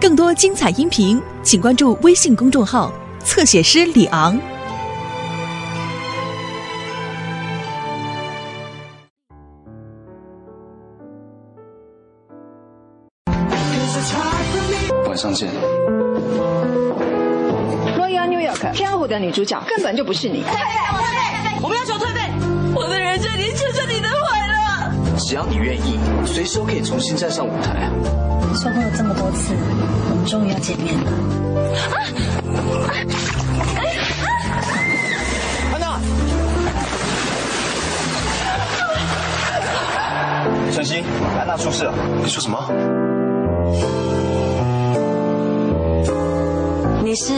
更多精彩音频，请关注微信公众号“侧写师李昂”。晚上见。Royal New York 飘忽的女主角根本就不是你。我们要求退费，我的人生已经牵着你的毁了。只要你愿意，随时都可以重新站上舞台。说过了这么多次，我们终于要见面了。安娜，晨曦，安娜出事了。你说什么？你是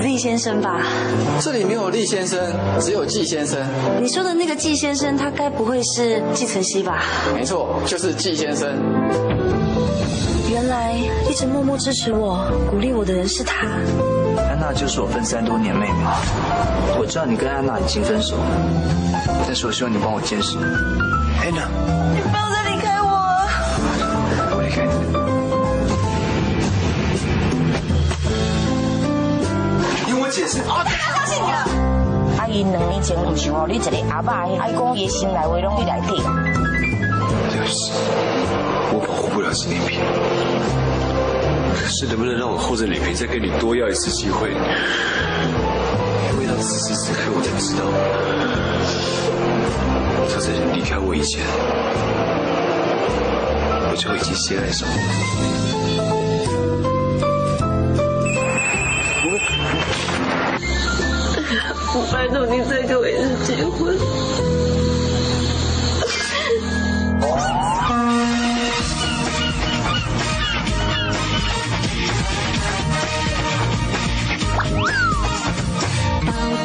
厉先生吧？这里没有厉先生，只有季先生。你说的那个季先生，他该不会是季晨曦吧？没错，就是季先生。原来一直默默支持我、鼓励我的人是他。安娜就是我分三多年妹妹。我知道你跟安娜已经分手了，但是我希望你帮我监视。安娜，你不要再离开我。我离开你。听我解释啊！我相信你了。阿姨两年前唔是吼，你一个阿爸，爱讲伊心内话拢你来底。对不起，我保护不了纪念品。是能不能让我厚着脸皮再跟你多要一次机会？因为到此时此刻，我才知道，他在离开我以前，我就已经先爱上你。我拜托你再给我一次机会。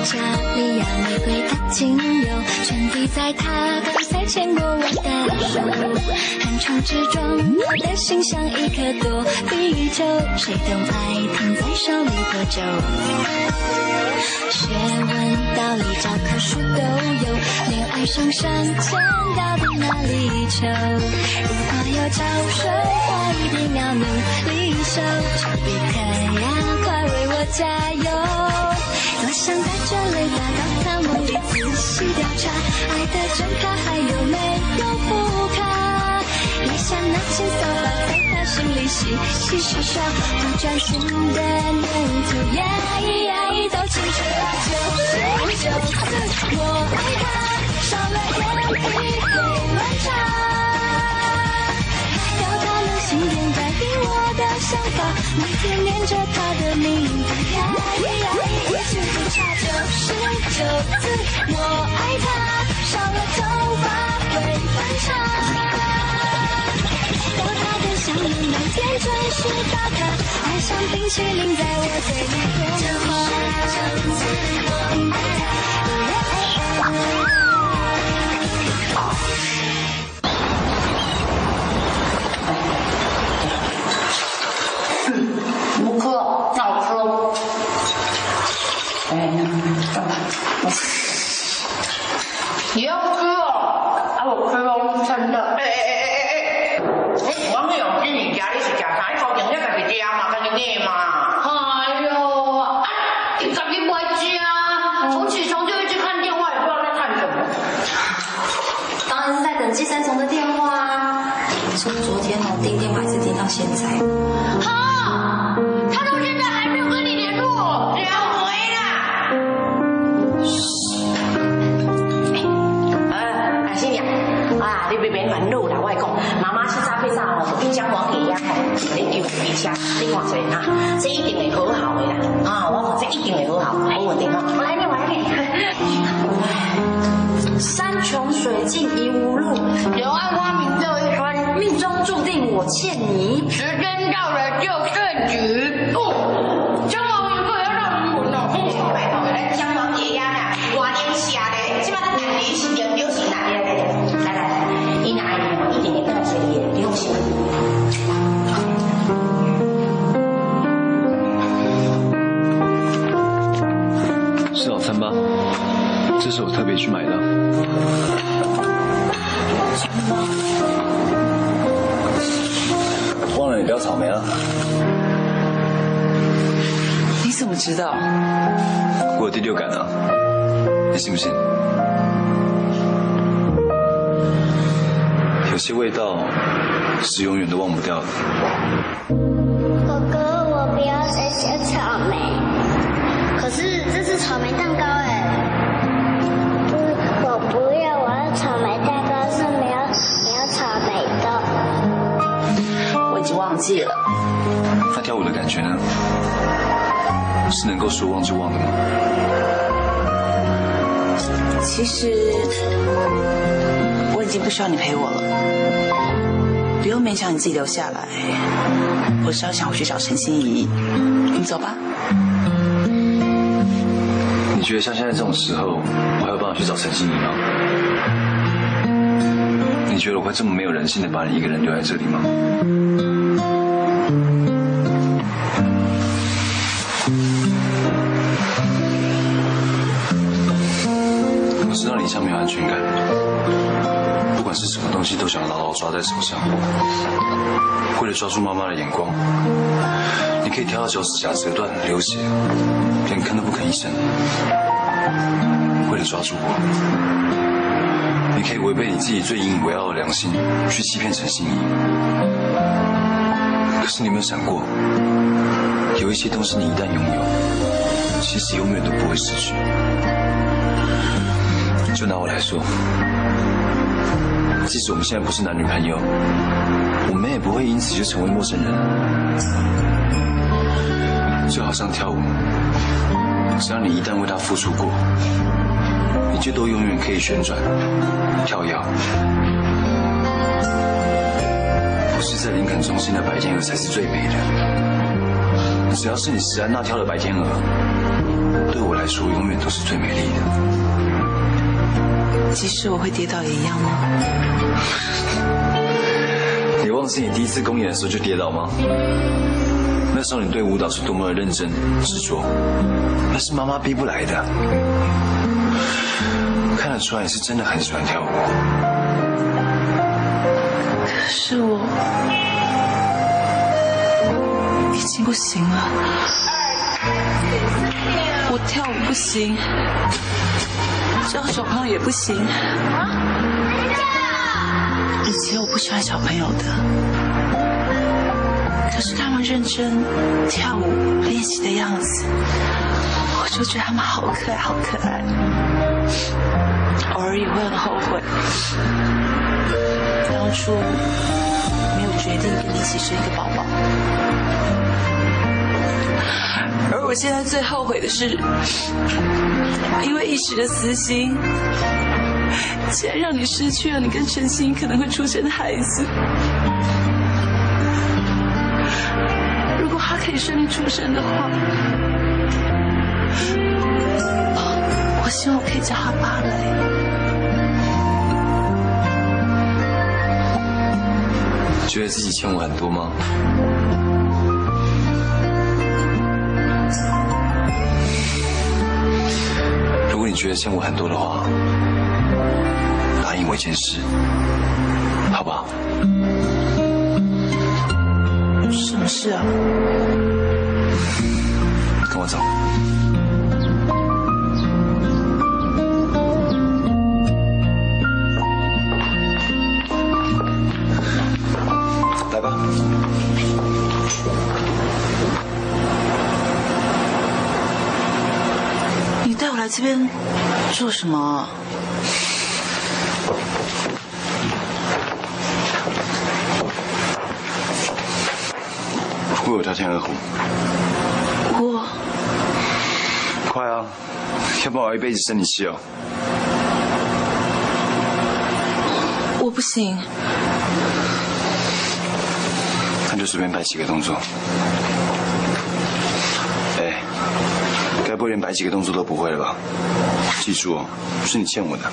加利亚玫瑰的精油，全滴在他刚才牵过我的手。横冲直撞，我的心像一颗躲避球，谁懂爱停在手里多久？学问道理教科书都有，恋爱上上签到的那里求。如果有招生，我一定要努力修，丘比特呀，快为我加油！多想带着雷达到他梦里仔细调查，爱的真卡还有没有副卡？一想拿起扫把在他心里洗洗刷刷，不专心的念涂鸦咿呀咿都清楚了，就是就是我爱他，少了眼皮会乱插。表达了心电改变我的想法，每天念着他的名字，呀咿呀咿，一句不差就是就是我爱他，少了头发会分叉。有他的香吻，每天准时打卡，爱像冰淇淋在我嘴里融化。欠你。时间到了就是局。哦，姜黄一个要让你闻哦。拜托，咱姜黄爷呀啦，外年下的，即摆咱年龄是点丢是哪里来来来来，伊哪里一点点感谢你，你用心。吃早餐吧，这是我特别去买的。草莓啊你怎么知道？我有第六感啊。你信不信？有些味道是永远都忘不掉的。跳舞的感觉呢？是能够说忘就忘的吗？其实我已经不需要你陪我了，不用勉强你自己留下来。我是要想回去找陈心怡，你走吧。你觉得像现在这种时候，我还有办法去找陈心怡吗？你觉得我会这么没有人性的把你一个人留在这里吗？安全感，不管是什么东西都想牢牢抓在手上。为了抓住妈妈的眼光，你可以跳到脚趾甲折断流血，连吭都不吭一声。为了抓住我，你可以违背你自己最引以为傲的良心，去欺骗陈心怡。可是你有没有想过，有一些东西你一旦拥有，其实永远都不会失去。就拿我来说，即使我们现在不是男女朋友，我们也不会因此就成为陌生人。就好像跳舞，只要你一旦为它付出过，你就都永远可以旋转、跳跃。不是在林肯中心的白天鹅才是最美的，只要是你石安那跳的白天鹅，对我来说永远都是最美丽的。即使我会跌倒也一样吗？你忘记你第一次公演的时候就跌倒吗？那时候你对舞蹈是多么的认真执着，那是妈妈逼不来的。看得出来你是真的很喜欢跳舞。可是我已经不行了，我跳舞不行。交小朋友也不行。以前我不喜欢小朋友的，可是他们认真跳舞练习的样子，我就觉得他们好可爱，好可爱。偶尔也会很后悔，当初没有决定跟你一起生一个宝宝。而我现在最后悔的是，因为一时的私心，竟然让你失去了你跟陈星可能会出生的孩子。如果他可以顺利出生的话，我希望我可以叫他芭蕾。觉得自己欠我很多吗？你觉得欠我很多的话，答应我一件事，好不好？什么事啊？跟我走。来这边做什么？我有条天鹅湖。我快啊！要不然我一辈子生你气哦。我不行，那就随便摆几个动作。哎，不会连摆几个动作都不会了吧？记住，是你欠我的。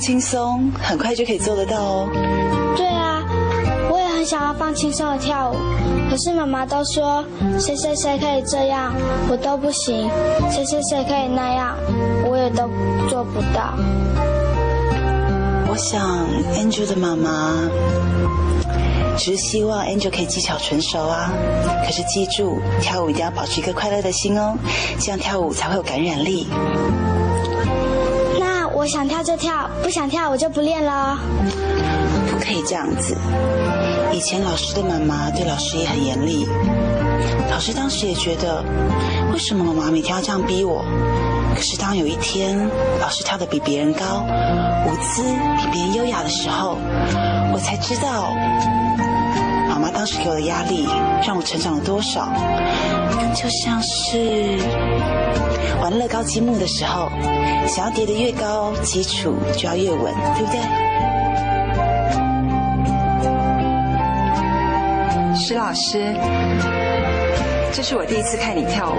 轻松，很快就可以做得到哦。对啊，我也很想要放轻松的跳舞，可是妈妈都说谁谁谁可以这样，我都不行；谁谁谁可以那样，我也都做不到。我想 Angel 的妈妈只是希望 Angel 可以技巧纯熟啊。可是记住，跳舞一定要保持一个快乐的心哦，这样跳舞才会有感染力。我想跳就跳，不想跳我就不练了。不可以这样子。以前老师的妈妈对老师也很严厉，老师当时也觉得，为什么妈妈每天要这样逼我？可是当有一天老师跳得比别人高，舞姿比别人优雅的时候，我才知道，妈妈当时给我的压力让我成长了多少。就像是玩乐高积木的时候，想要叠得越高，基础就要越稳，对不对？石老师，这是我第一次看你跳舞，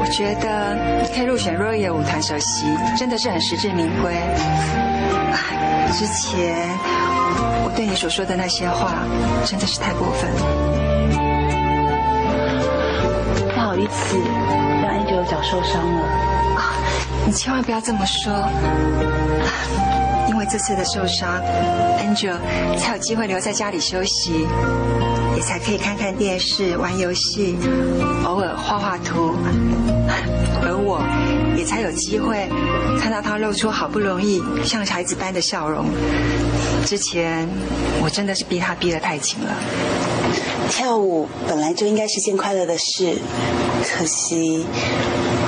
我觉得可以入选若叶舞团首席，真的是很实至名归。之前我对你所说的那些话，真的是太过分了。不好意思，脚受伤了。你千万不要这么说，因为这次的受伤，Angel 才有机会留在家里休息。也才可以看看电视、玩游戏，偶尔画画图，而我也才有机会看到他露出好不容易像孩子般的笑容。之前我真的是逼他逼得太紧了。跳舞本来就应该是件快乐的事，可惜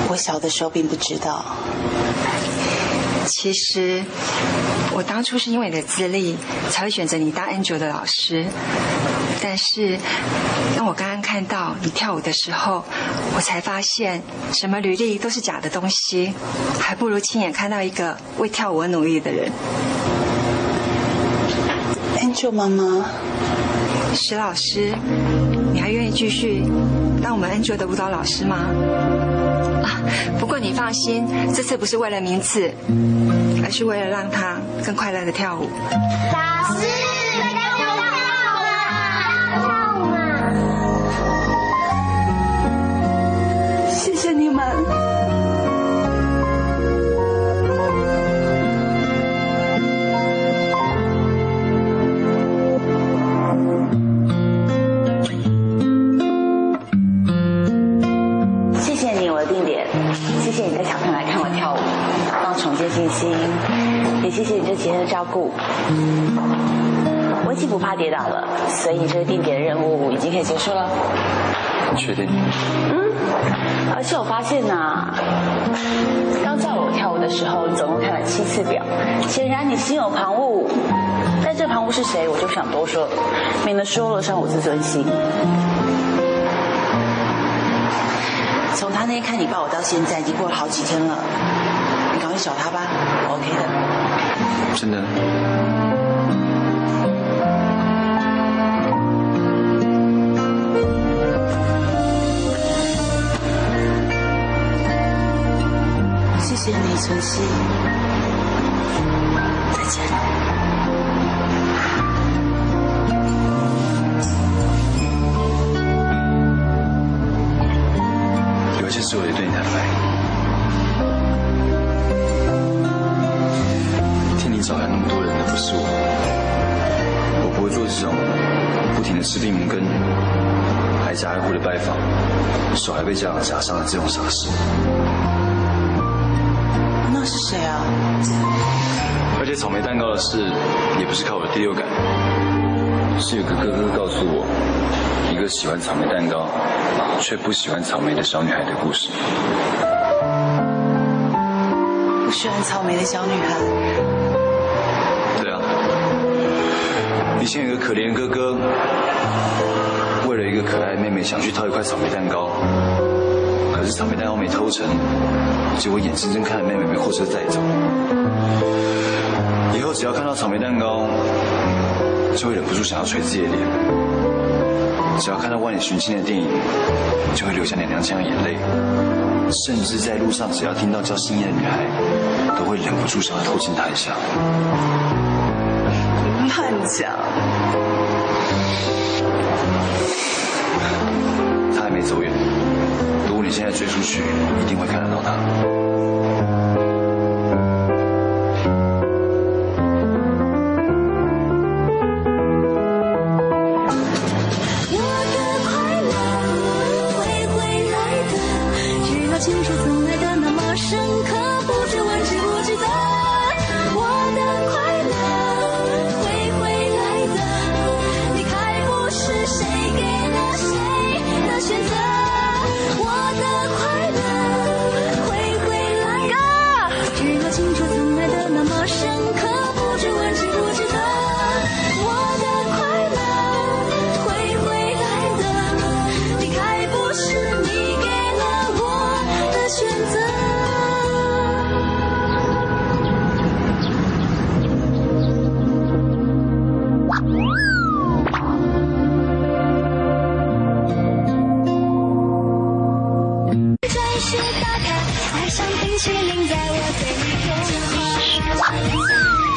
我小的时候并不知道。其实我当初是因为你的资历才会选择你当 Angel 的老师。但是，当我刚刚看到你跳舞的时候，我才发现，什么履历都是假的东西，还不如亲眼看到一个为跳舞而努力的人。Angel 妈妈，石老师，你还愿意继续当我们 Angel 的舞蹈老师吗？啊，不过你放心，这次不是为了名次，而是为了让他更快乐的跳舞。老师。谢谢你这几天的照顾，我已经不怕跌倒了，所以这个定点的任务已经可以结束了。确定？嗯，而且我发现呐，刚叫我跳舞的时候，总共看了七次表，显然你心有旁骛。但这旁骛是谁，我就不想多说，免得说了伤我自尊心。从他那天看你抱我到现在，已经过了好几天了，你赶快找他吧，OK 的。真的。谢谢你，晨曦。再见。的吃闭门羹、挨家挨户的拜访、手还被家长夹伤了这种傻事。那是谁啊？而且草莓蛋糕的事也不是靠我的第六感，是有个哥哥告诉我一个喜欢草莓蛋糕却不喜欢草莓的小女孩的故事。不喜欢草莓的小女孩。以前有个可怜哥哥，为了一个可爱妹妹，想去偷一块草莓蛋糕，可是草莓蛋糕没偷成，结果眼睁睁看着妹妹被货车载走。以后只要看到草莓蛋糕，就会忍不住想要捶自己的脸；只要看到万里寻亲的电影，就会流下娘娘腔的眼泪；甚至在路上只要听到叫心仪的女孩，都会忍不住想要偷亲她一下。乱讲！没走远，如果你现在追出去，一定会看得到他。像冰淇淋在我嘴里融化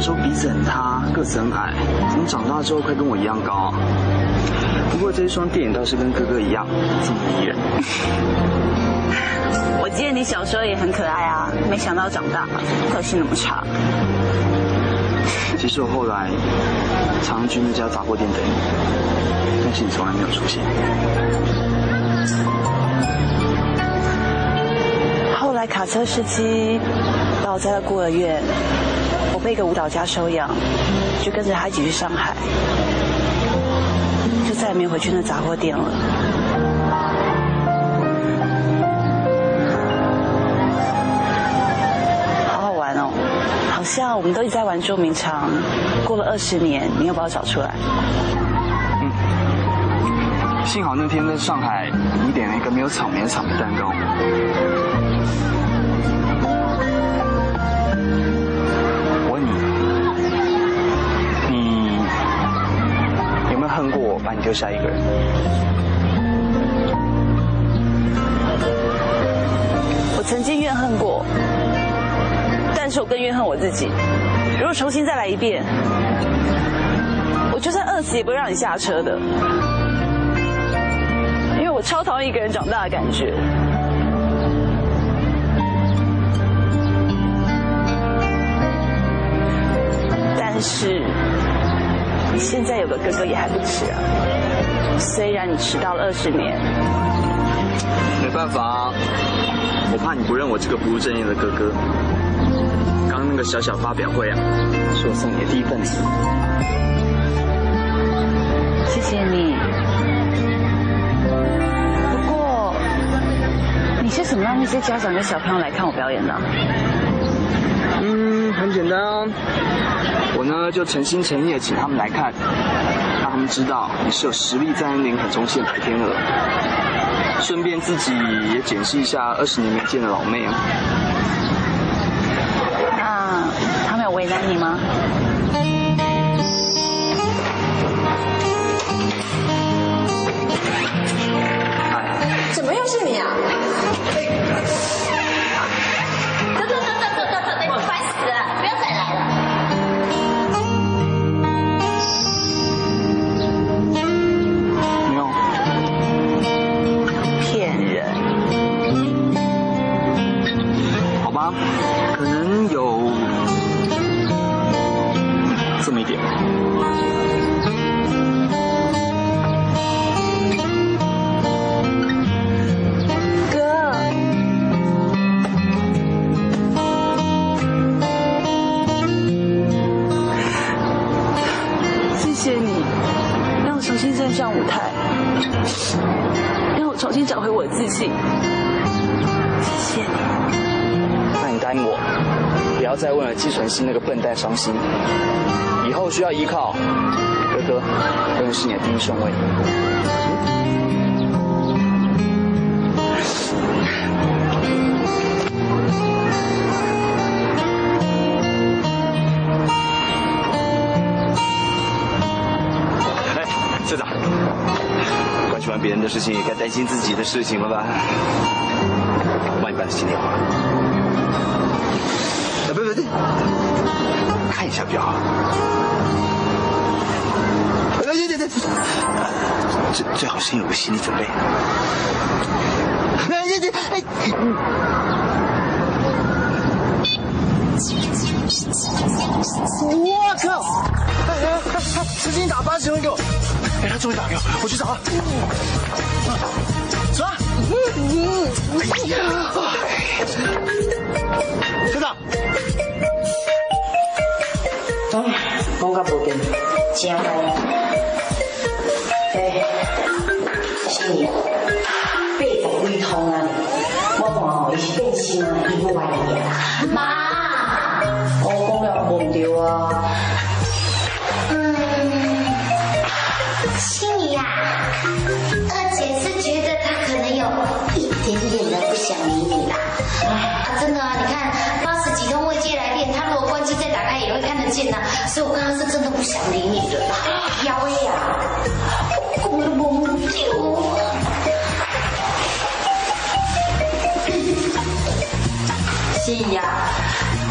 小时候鼻子很塌，个子很矮，怎么长大之后快跟我一样高啊？不过这一双电影倒是跟哥哥一样，这么迷人。我记得你小时候也很可爱啊，没想到长大个性那么差。其实我后来常去那家杂货店等你，但是你从来没有出现。后来卡车司机把我载到孤儿院，我被一个舞蹈家收养，就跟着他一起去上海，就再也没回去那杂货店了。好好玩哦，好像我们都一直在玩捉迷藏，过了二十年，你又把我找出来。幸好那天在上海，你点了一个没有草莓的草莓蛋糕。我下一个人？我曾经怨恨过，但是我更怨恨我自己。如果重新再来一遍，我就算饿死也不会让你下车的，因为我超讨厌一个人长大的感觉。但是现在有个哥哥也还不迟啊，虽然你迟到了二十年。没办法啊，我怕你不认我这个不务正业的哥哥。刚刚那个小小发表会啊，是我送你的第一份礼物。谢谢你。不过，你是怎么让那些家长跟小朋友来看我表演的啊？嗯，很简单啊，我呢就诚心诚意的请他们来看，啊，让他们知道你是有实力在那领很重庆的白天鹅，顺便自己也检视一下二十年没见的老妹啊。那他们有为难你吗？怎么又是你啊？再为了季纯熙那个笨蛋伤心。以后需要依靠，哥哥永远是你的第一顺位。哎，社长，关心完别人的事情，也该担心自己的事情了吧？我帮你办了新电话。啊，不不不，看一下比较好。哎，对对对，最最好先有个心理准备。哎对对，哎。我靠！哎哎哎，司机打八十分给我。哎，他终于打给我，我去找他。走啊！哎呀！科长，嗯，讲到无电，真好。哎，是你，八十几通啊！我看吼，伊是变心啊，伊不怀疑啊。妈，我讲了无对啊。所以我刚刚是真的不想理你的啦。妖威呀！我的梦丢。心怡呀，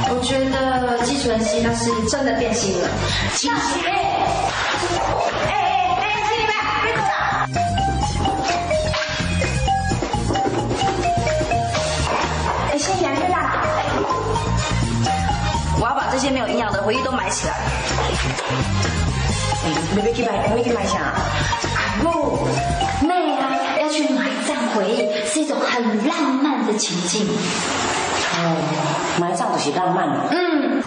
我觉得季纯熙他是真的变心了。埋起来。哎，你要去买，你要去买啥？不，妹啊，要去埋葬回忆，是一种很浪漫的情境。哦，埋葬就是浪漫的。嗯，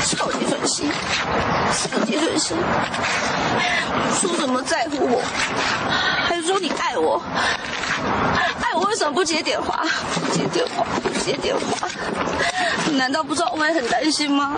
少杰准熙，少杰准熙，说什么在乎我，还说你爱我，爱我为什么不接电话？不接电话，不接电话，你难道不知道我会很担心吗？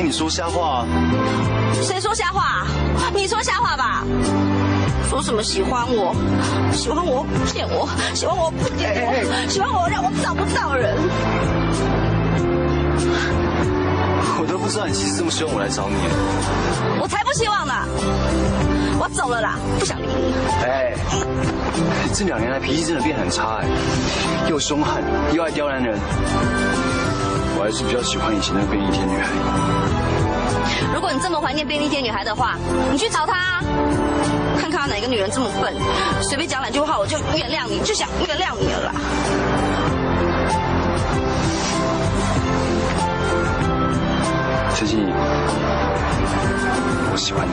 听你说瞎话啊！谁说瞎话？你说瞎话吧？说什么喜欢我？喜欢我骗我？喜欢我不见我？喜欢我让我找不到人？我都不知道你其实这么希望我来找你。我才不希望呢！我走了啦，不想理你。哎，这两年来脾气真的变很差哎，又凶悍又爱刁难人。我还是比较喜欢以前那个便利贴女孩。如果你这么怀念便利贴女孩的话，你去找她啊，看看哪个女人这么笨，随便讲两句话我就原谅你，就想原谅你了啦。陈心怡，我喜欢你。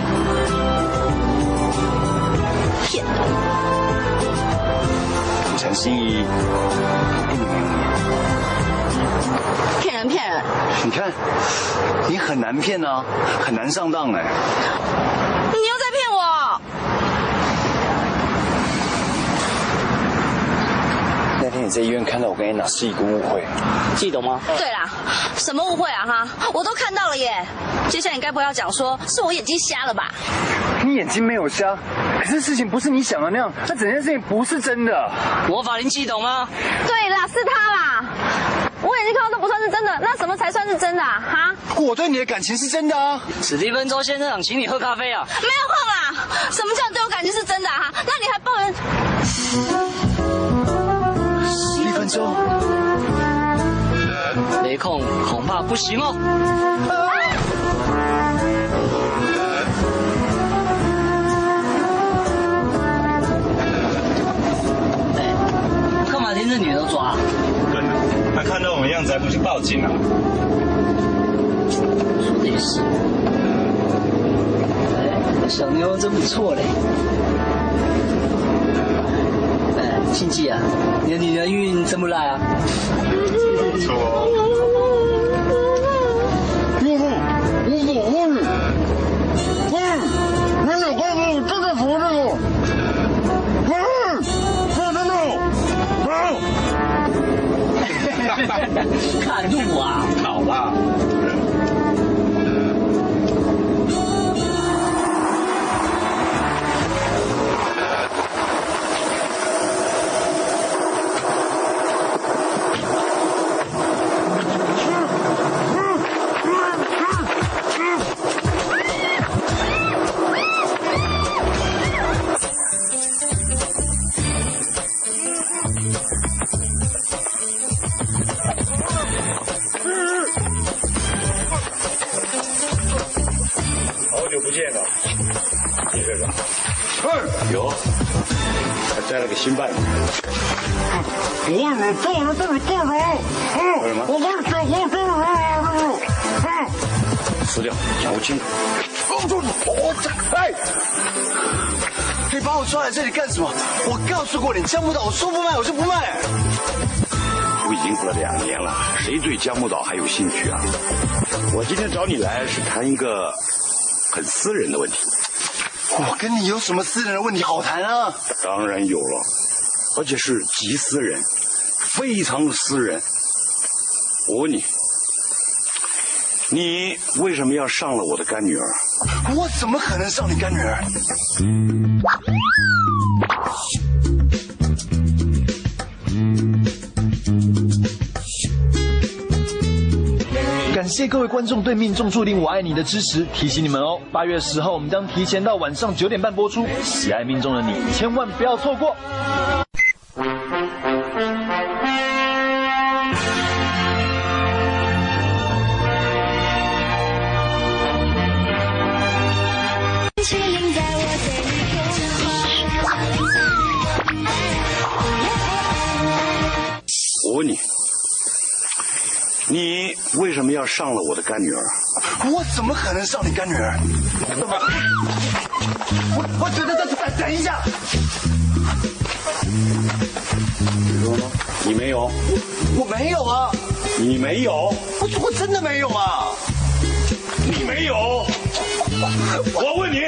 骗人！陈心怡，一年没有骗人骗人！你，看，你很难骗啊，很难上当哎。你又在骗我！那天你在医院看到我跟安娜是一个误会，记得吗？对啦，什么误会啊哈？我都看到了耶。接下来你该不会要讲说是我眼睛瞎了吧？你眼睛没有瞎，可是事情不是你想的那样，那整件事情不是真的。我法灵记懂吗？对啦，是他啦。我眼睛看到都不算是真的，那什么才算是真的啊？哈？我对你的感情是真的啊。史蒂芬周先生想请你喝咖啡啊。没有空啦！什么叫对我感情是真的啊哈？那你还抱人？一分钟。没空，恐怕不行哦。哎，干嘛连这女的都抓？他看到我们样子还不去报警啊？说的也是。哎，小妞真不错嘞。哎，亲戚啊，你的女人运这么赖啊。不错 看路啊！新伴侣。我们做了这么多人，为什么？我们走红灯了，撕掉，讲不清楚。我哎，你把我抓来这里干什么？我告诉过你，江木岛我说不卖我就不卖。都已经过了两年了，谁对江木岛还有兴趣啊？我今天找你来是谈一个很私人的问题。我跟你有什么私人的问题好谈啊？当然有了，而且是极私人，非常私人。我问你，你为什么要上了我的干女儿？我怎么可能上你干女儿？感谢各位观众对命中注定我爱你的支持，提醒你们哦，八月十号我们将提前到晚上九点半播出，喜爱命中的你千万不要错过。为什么要上了我的干女儿？我怎么可能上你干女儿？我我觉得等等等一下，你说呢？你没有？我没有啊，你没有？我我真的没有啊，你没有？我问你，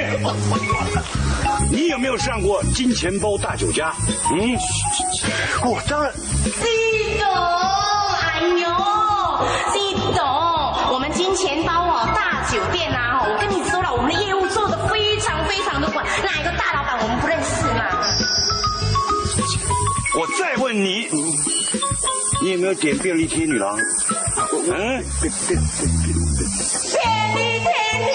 你有没有上过金钱包大酒家？嗯，我当然。问你，你有没有点便利贴女郎？嗯，便利贴女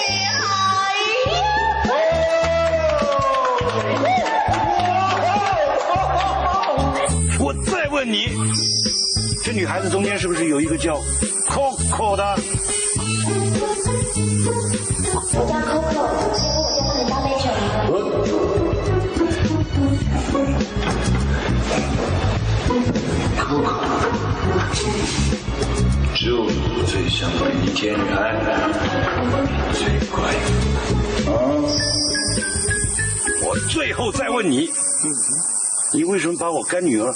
我再问你，这女孩子中间是不是有一个叫 Coco 的？我叫 Coco，我叫你倒杯酒。Coco，只有你最像美丽天女孩，最乖。啊！我最后再问你，你为什么把我干女儿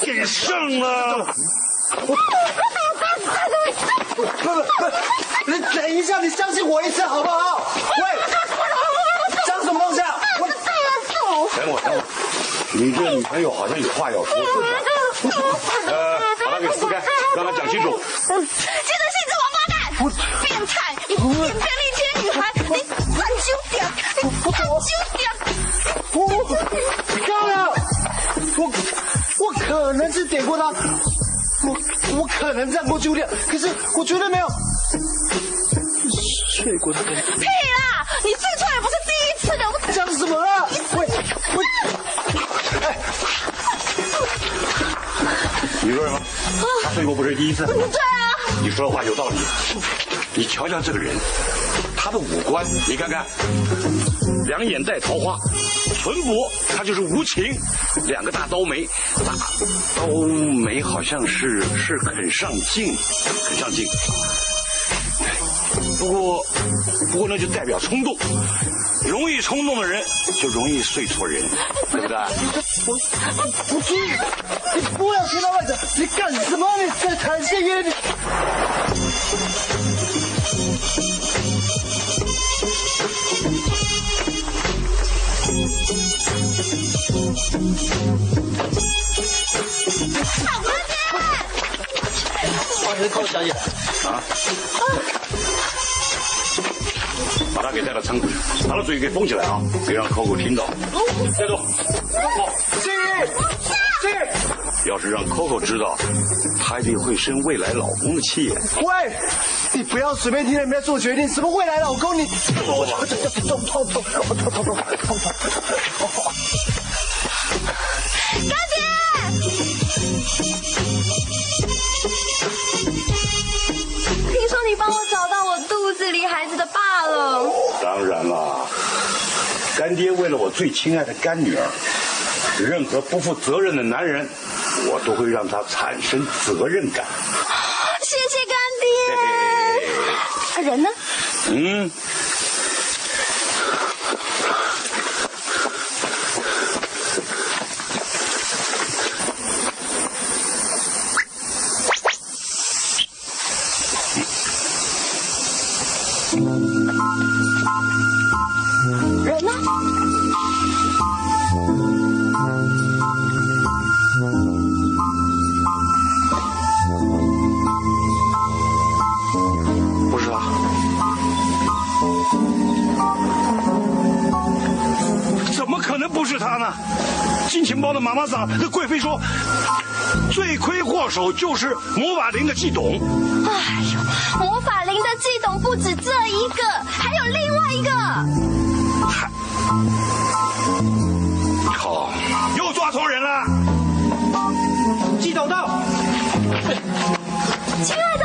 给剩了？不不不，你等一下，你相信我一次好不好？喂，讲什么东西啊？我等会儿，等会儿，你这女朋友好像有话要说，是不是？呃，把她给撕开，让他讲清楚。这个性质王八蛋，变态，你点便利贴女孩，你很丢点，你很丢点。漂亮，我我可能是点过他，我我可能站过酒店，可是我绝对没有睡过他。屁你说什么？他睡过不是第一次？对啊。你说的话有道理。你瞧瞧这个人，他的五官，你看看，两眼带桃花，唇薄，他就是无情，两个大刀眉，大刀眉好像是是很上镜，很上镜。不过，不过那就代表冲动，容易冲动的人就容易睡错人，对不对？我我去，你不要听到外头，你干什么？你在谈这些你。把人扣小姐。啊！把他给带到仓库去，把他嘴给封起来啊，别让 Coco 听到。带走。是是。要是让 Coco 知道，他一定会生未来老公的气。喂，你不要随便听人家做决定，什么未来老公你？我痛痛痛痛痛痛痛痛痛！干姐，爹为了我最亲爱的干女儿，任何不负责任的男人，我都会让他产生责任感。谢谢干爹。啊，人呢？嗯，魁祸首就是魔法灵的季董。哎呦，魔法灵的季董不止这一个，还有另外一个。靠，又抓错人了。季董到。亲爱的，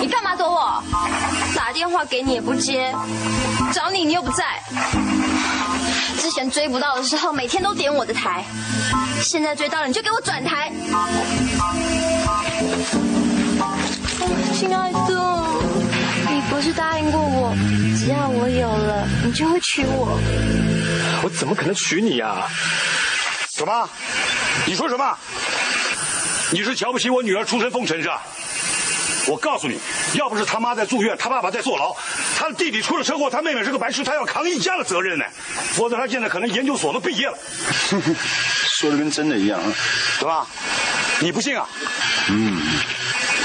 你干嘛躲我？打电话给你也不接，找你你又不在。之前追不到的时候，每天都点我的台，现在追到了你就给我转台。亲爱的，你不是答应过我，只要我有了，你就会娶我？我怎么可能娶你呀、什么？你说什么？你是瞧不起我女儿出身风尘是吧？我告诉你，要不是他妈在住院，他爸爸在坐牢，他的弟弟出了车祸，他妹妹是个白痴，他要扛一家的责任呢。否则他现在可能研究所都毕业了。说的跟真的一样啊，对吧？你不信啊？嗯，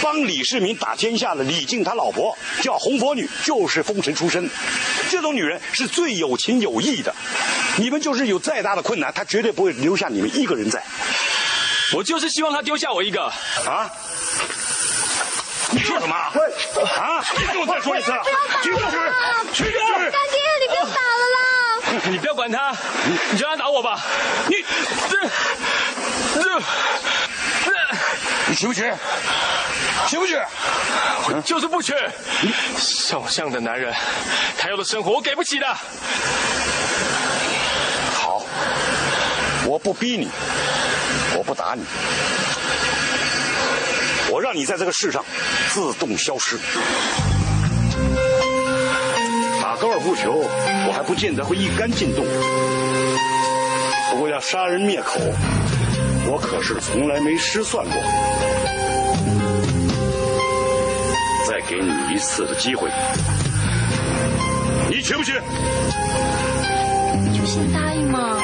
帮李世民打天下的李靖，他老婆叫红佛女，就是风尘出身。这种女人是最有情有义的。你们就是有再大的困难，她绝对不会留下你们一个人在。我就是希望她丢下我一个啊！你说什么？啊！你给我再说一次！去就是，去就是！干爹，你不要打了啦！你不要管他，你就让他打我吧。你这这你去不去？去不去？我就是不去。像我这样的男人，他要的生活我给不起的。好，我不逼你，我不打你，我让你在这个世上自动消失。打高尔夫球，我还不见得会一杆进洞。不过要杀人灭口，我可是从来没失算过。再给你一次的机会，你去不去？就先答应嘛，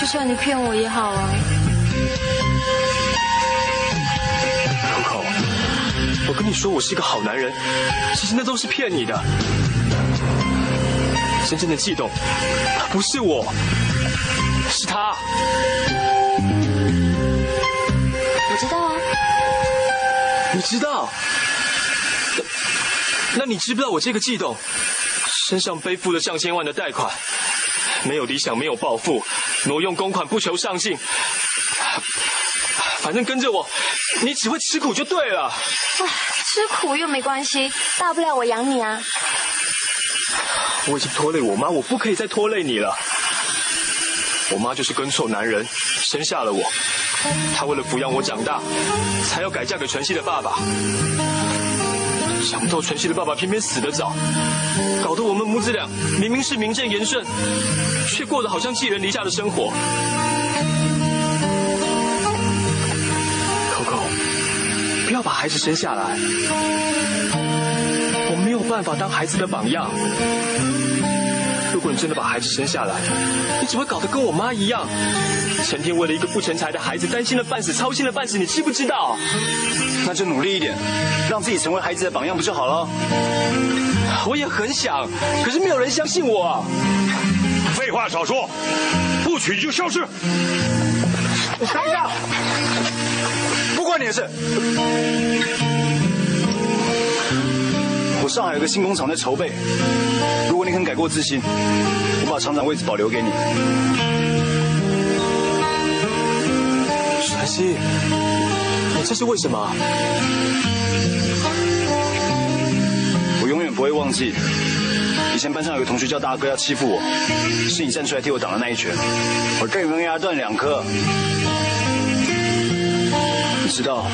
就算你骗我也好啊。我跟你说我是一个好男人，其实那都是骗你的。真正的悸动，不是我，是他。我知道啊，你知道？那那你知不知道我这个悸动，身上背负了上千万的贷款，没有理想，没有抱负，挪用公款不求上进，反正跟着我，你只会吃苦就对了。唉，吃苦又没关系，大不了我养你啊。我已经拖累我妈，我不可以再拖累你了。我妈就是跟错男人，生下了我。她为了抚养我长大，才要改嫁给纯熙的爸爸。想不到纯熙的爸爸偏偏死得早，搞得我们母子俩明明是名正言顺，却过得好像寄人篱下的生活。要把孩子生下来，我没有办法当孩子的榜样。如果你真的把孩子生下来，你只会搞得跟我妈一样，成天为了一个不成才的孩子担心了半死，操心了半死，你知不知道？那就努力一点，让自己成为孩子的榜样不就好了？我也很想，可是没有人相信我。废话少说，不娶就消失。等一下，不关你的事。我上海有个新工厂在筹备，如果你肯改过自新，我把厂长位置保留给你。晨曦，你这是为什么？我永远不会忘记，以前班上有个同学叫大哥，要欺负我，是你站出来替我挡的那一拳，我对门牙断两颗。你知道，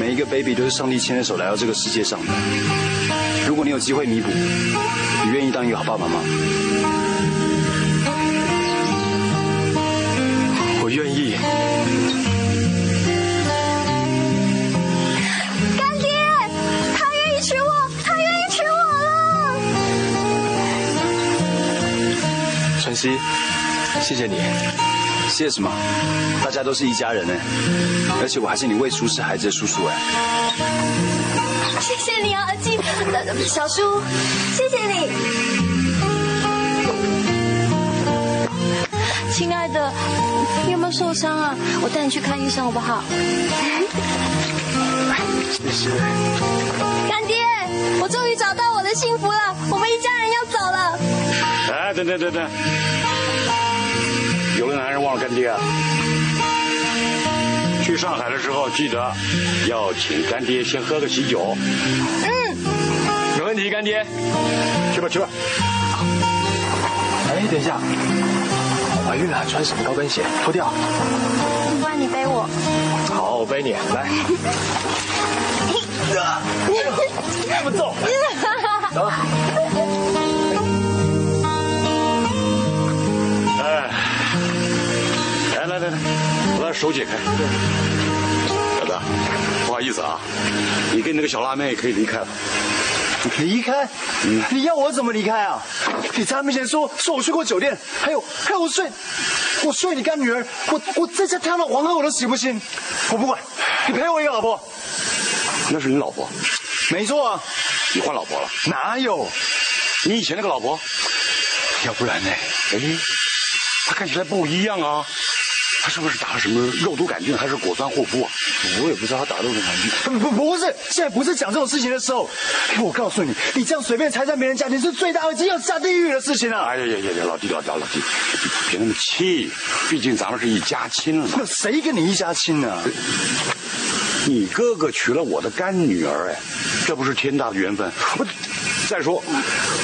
每一个 baby 都是上帝牵着手来到这个世界上的。如果你有机会弥补，你愿意当一个好爸爸吗？我愿意。干爹，他愿意娶我，他愿意娶我了。晨曦，谢谢你。谢什么？大家都是一家人哎，而且我还是你未出世孩子的叔叔哎。谢谢你啊，阿静，小叔，谢谢你。亲爱的，你有没有受伤啊？我带你去看医生好不好？谢谢。干爹，我终于找到我的幸福了，我们一家人要走了。哎，等等等等，有个男人忘了干爹啊！去上海的时候记得要请干爹先喝个喜酒。嗯，没问题，干爹。去吧去吧。哎，等一下，怀孕了还穿什么高跟鞋？脱掉。不然你背我。好，我背你，来。这么重。走。来来来把手解开。小子，不好意思啊，你跟那个小辣妹可以离开了。离开？你要我怎么离开啊？你在他面前说说我去过酒店，还有还有我睡我睡你干女儿，我我在家跳到黄河我都洗不清，我不管，你陪我一个老婆。那是你老婆？没错啊。你换老婆了？哪有？你以前那个老婆？要不然呢？哎，她看起来不一样啊。她是不是打了什么肉毒杆菌，还是果酸护肤啊？我也不知道他打肉毒杆菌。不不不是，现在不是讲这种事情的时候。我告诉你，你这样随便拆散别人家庭是最大恶极，要下地狱的事情啊！哎呀呀呀呀，老弟老弟老弟，别那么气，毕竟咱们是一家亲了嘛。那谁跟你一家亲呢？你哥哥娶了我的干女儿，哎，这不是天大的缘分。我再说，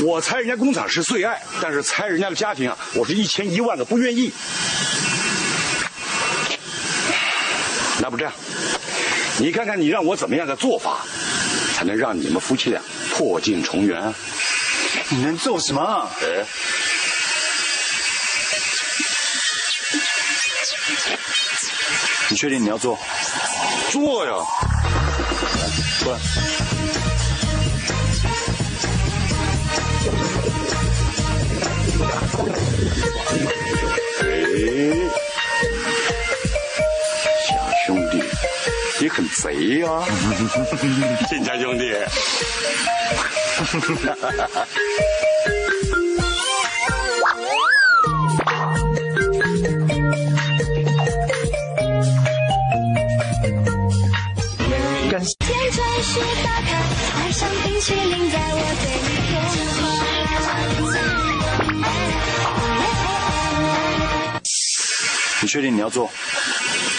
我猜人家工厂是最爱，但是猜人家的家庭啊，我是一千一万个不愿意。那不这样，你看看你让我怎么样的做法，才能让你们夫妻俩破镜重圆啊？你能做什么？哎，你确定你要做？做呀！过来。哎，很贼呀、亲家兄弟。感谢。天真是打开，爱上冰淇淋在我嘴里变化。你确定你要做？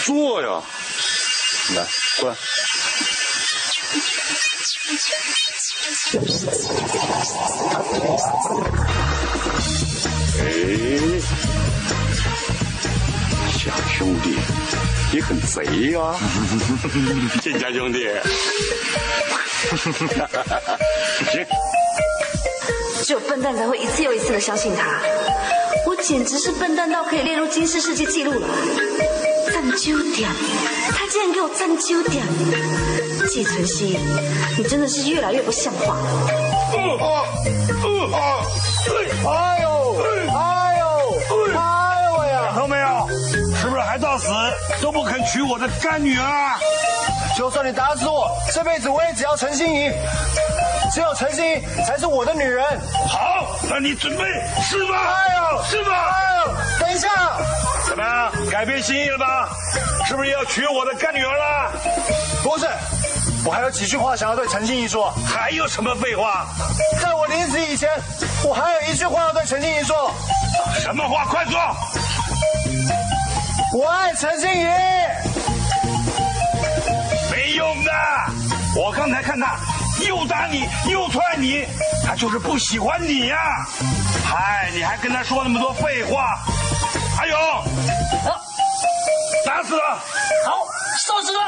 做呀！来，过来。哎，小兄弟，你很贼呀、亲家兄弟。行，只有笨蛋才会一次又一次的相信他。我简直是笨蛋到可以列入今世世界纪录了。赞九点，他竟然给我站九点。季存希，你真的是越来越不像话。哎呦，哎呦，哎呦呀！看到没有？是不是还到死都不肯娶我的干女儿啊？就算你打死我，这辈子我也只要陈心怡，只有陈心怡才是我的女人。好，那你准备是吧？哎呦，是吧？哎呦，等一下，怎么样？改变心意了吧？是不是要娶我的干女儿了？不是，我还有几句话想要对陈静怡说。还有什么废话？在我临死以前，我还有一句话要对陈静怡说。什么话？快说！我爱陈静怡。没用的，我刚才看他又打你又踹你，他就是不喜欢你呀！嗨，你还跟他说那么多废话？还有，啊，打死了！好，收拾了！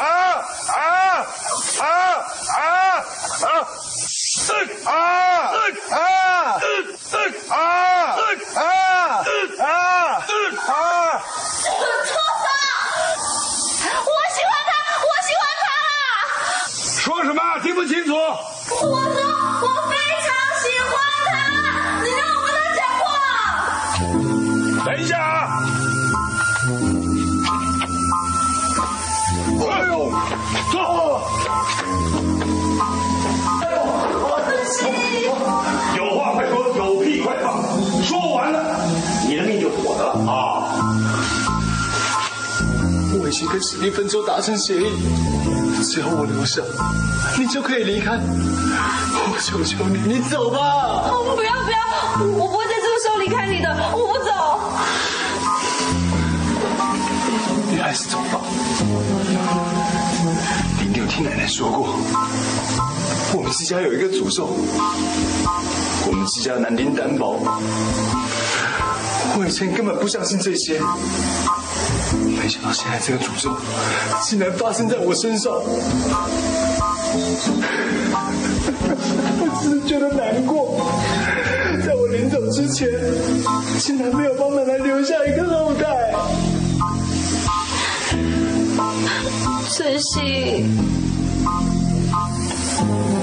啊啊啊啊啊！啊啊啊啊啊啊啊！跟史蒂芬周达成协议，只要我留下，你就可以离开。我求求你，你走吧。不要不要，我不会在这个时候离开你的，我不走。你还是走吧。你一定有听奶奶说过，我们之家有一个诅咒，我们之家男丁单薄。我以前根本不相信这些，没想到现在这个诅咒竟然发生在我身上。我只是觉得难过，在我临走之前，竟然没有帮奶奶留下一个后代。晨曦，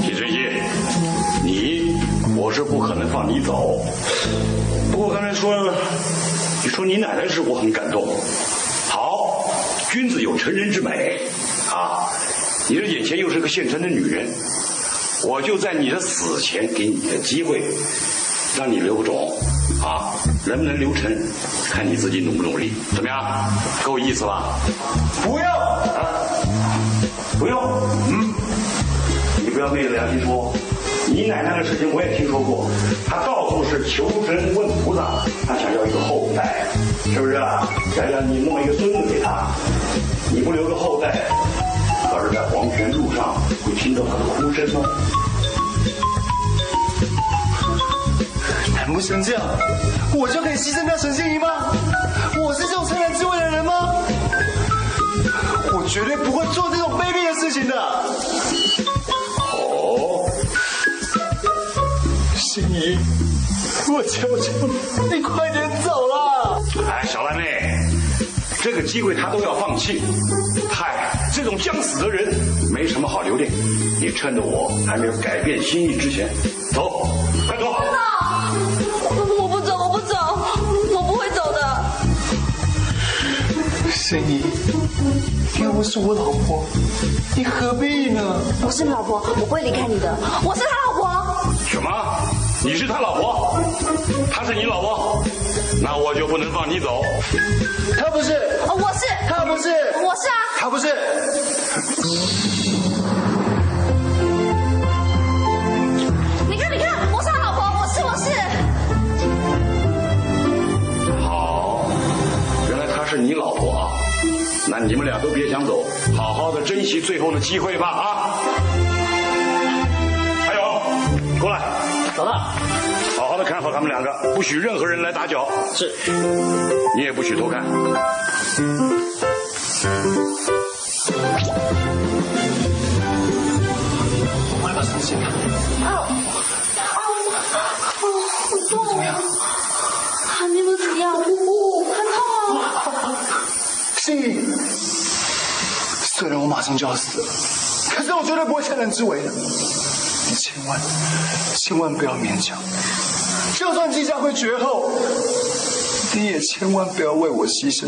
铁晨曦，你我是不可能放你走。不过刚才说，你说你奶奶时，我很感动。好，君子有成人之美啊！你这眼前又是个现成的女人，我就在你的死前给你个机会，让你留个种啊，能不能留成，看你自己努不努力，怎么样？够意思吧？不用啊！不用，嗯，你不要昧着良心说，你奶奶的事情我也听说过，她到处是求神问菩萨，她想要一个后代，是不是啊？想让你弄一个孙子给她，你不留个后代，可是在黄泉路上会听到她的哭声吗？难不成这样，我就可以牺牲掉陈心怡吗？我是这种趁人之危的人吗？我绝对不会做这种卑鄙的事情的。心怡，我求求你，你快点走啦！哎，小兰妹，这个机会他都要放弃。嗨，这种将死的人没什么好留恋。你趁着我还没有改变心意之前，走，快走！我不走，我不走，我不会走的。心怡，你又不是我老婆，你何必呢？我是老婆，我不会离开你的。我是他老婆。什么？你是他老婆？他是你老婆？那我就不能放你走。他不是，哦，我是，他不是，我是啊，他不是。你看，你看，我是他老婆，我是，我是。好，原来他是你老婆啊。那你们俩都别想走，好好的珍惜最后的机会吧啊！还有，过来，走了。好好的看好他们两个，不许任何人来打搅。是，你也不许偷看。我来把绳子解开。啊啊啊！好痛！怎么样？还没有怎么样，呜，很痛啊！心怡，虽然我马上就要死了，可是我绝对不会趁人之危的。千万千万不要勉强，就算季家会绝后，你也千万不要为我牺牲。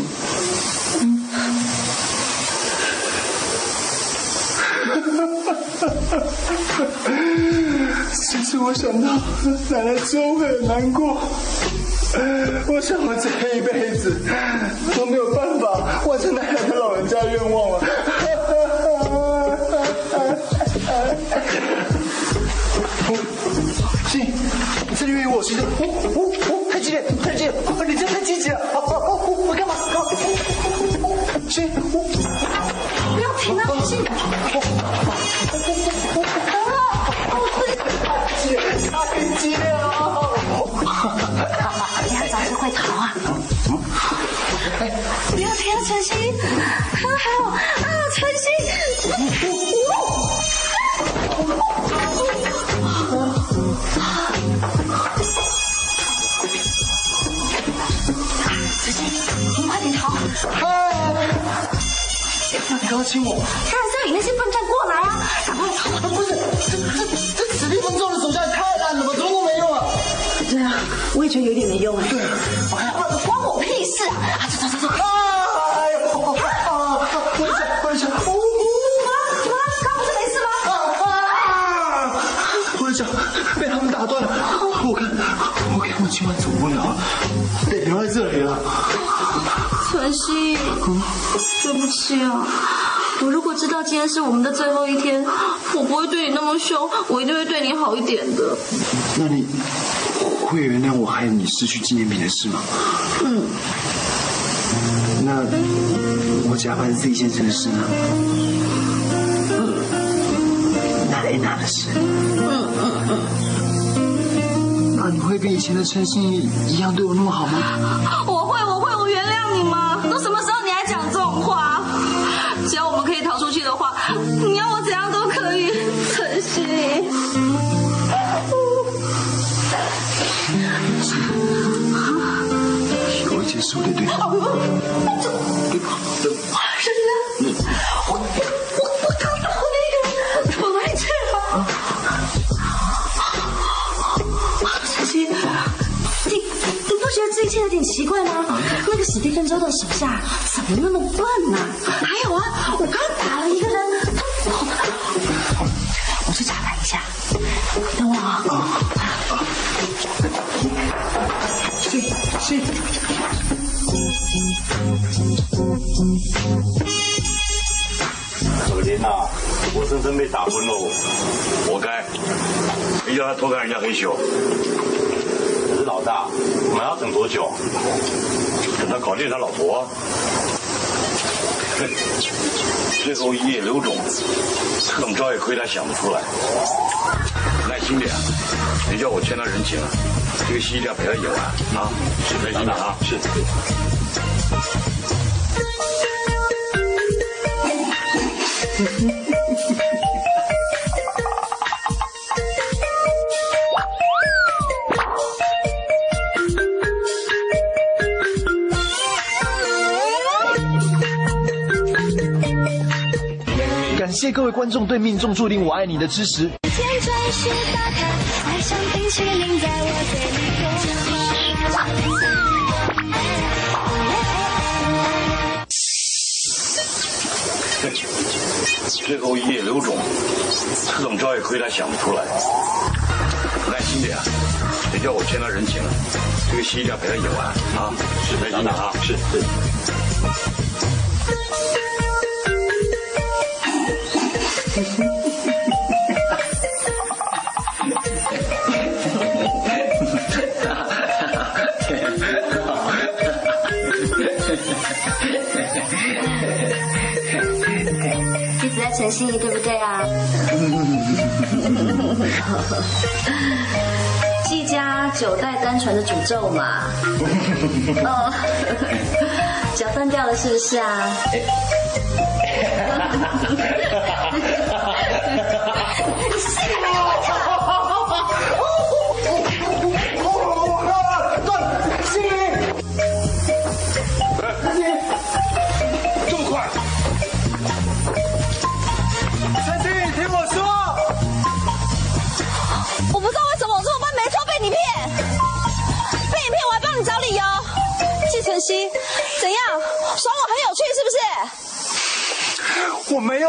其实我想到奶奶之后会很难过，我想我这一辈子都没有办法完成奶奶的老人家愿望了。你真的愿意为我牺牲？哦哦哦，太激烈，太激烈！你真的太积极了！哦哦哦，我干嘛？信，不要停不要亲我！当然是要引那些笨蛋过来啊！赶快逃！不是，这这这史蒂芬做的手下也太烂了吧，怎么都没用啊！对啊，我也觉得有点没用啊。对，我关我屁事啊！啊，走走走走！哎呦，啊，跪下跪下！怎么？怎么？刚不是没事吗？啊！我的脚被他们打断了，我看我看我今晚走不了了，得留在这里了。晨曦，对不起啊！我知道今天是我们的最后一天，我不会对你那么凶，我一定会对你好一点的。那你会原谅我害你失去纪念品的事吗？嗯，那我假扮 Z 先生的事呢？嗯，那 Anna 的事？嗯嗯嗯。那你会跟以前的陈心怡一样对我那么好吗？我会，我会，我原谅你吗？晨曦。有一件事我得对你，对吧？对吧？什么？我我我刚打的那个跑哪里去了？晨曦，你你不觉得这一切有点奇怪吗？那个史蒂芬周的手下怎么那么笨呢、被打昏喽，活该！谁叫他偷看人家黑咻？可是老大，我们要等多久？等他搞定他老婆。最后一夜留种，这种招也亏他想得出来。耐心点，谁叫我欠他人情了？这个戏一定要陪他演完啊！是耐心点啊！是。各位观众对命中注定我爱你的支持。天转是打开，爱像冰淇淋在我嘴里融最后一夜留种，这种招也亏他想不出来。耐心点，别叫我欠他人情了？这个戏一定要陪他演完啊！是耐心点啊！是是。一直在陈心怡，对不对啊？季家九代单传的诅咒嘛。哦，脚断掉了是不是啊？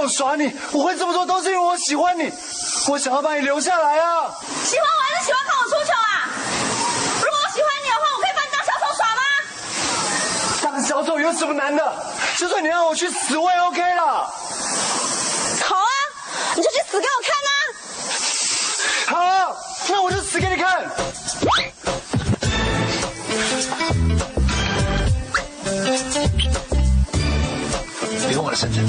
耍你，我会这么做都是因为我喜欢你，我想要把你留下来啊！喜欢我还是喜欢看我出糗啊？如果我喜欢你的话，我可以把你当小丑耍吗？当小丑有什么难的？就算你让我去死，我也 OK 了。好啊，你就去死给我看啊！好，那我就死给你看。别动我的身子。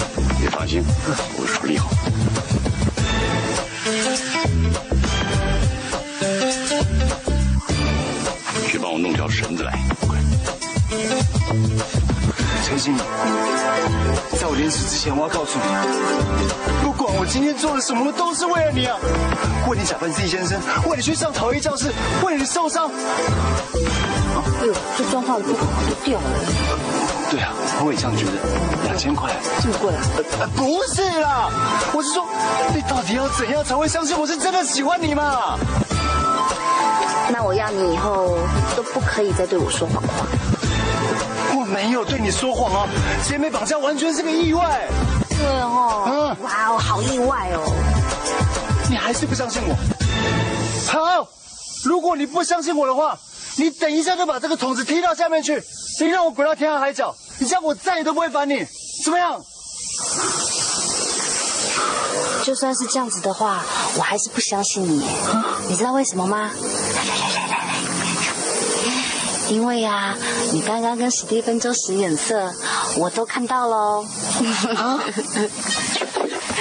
你放心我会处理好。去帮我弄条绳子来陈新明在我临死之前我要告诉你不管我今天做了什么都是为了你啊。为你假扮自己先生为你去上陶艺教室为你受伤。哎呦这妆化的不好都掉了。对啊，我也这样觉得。两千块，这么贵啊？呃，不是啦，我是说，你到底要怎样才会相信我是真的喜欢你嘛？那我要你以后都不可以再对我说谎话。我没有对你说谎啊，姐妹绑架完全是个意外。对哦，嗯，哇哦，好意外哦。你还是不相信我？好，如果你不相信我的话，你等一下就把这个桶子踢到下面去，谁让我滚到天涯海角，你这样我再也都不会烦你，怎么样？就算是这样子的话，我还是不相信你。你知道为什么吗？因为呀，你刚刚跟史蒂芬周使眼色，我都看到喽。啊！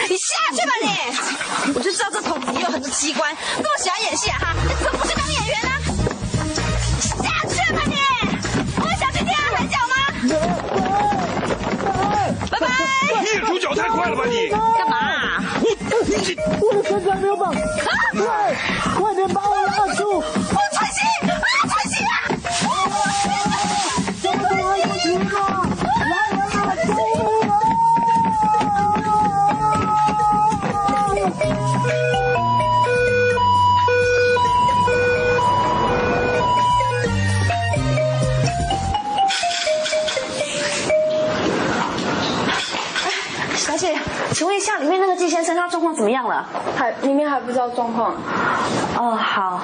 你下去吧你！我就知道这桶里有很多机关，那么喜欢演戏啊哈！你怎么不去拜拜！你主角太快了吧你！干嘛？我的身材没有绑，快，快点把我拉住！季先生他状况怎么样了？还明明还不知道状况。哦，好。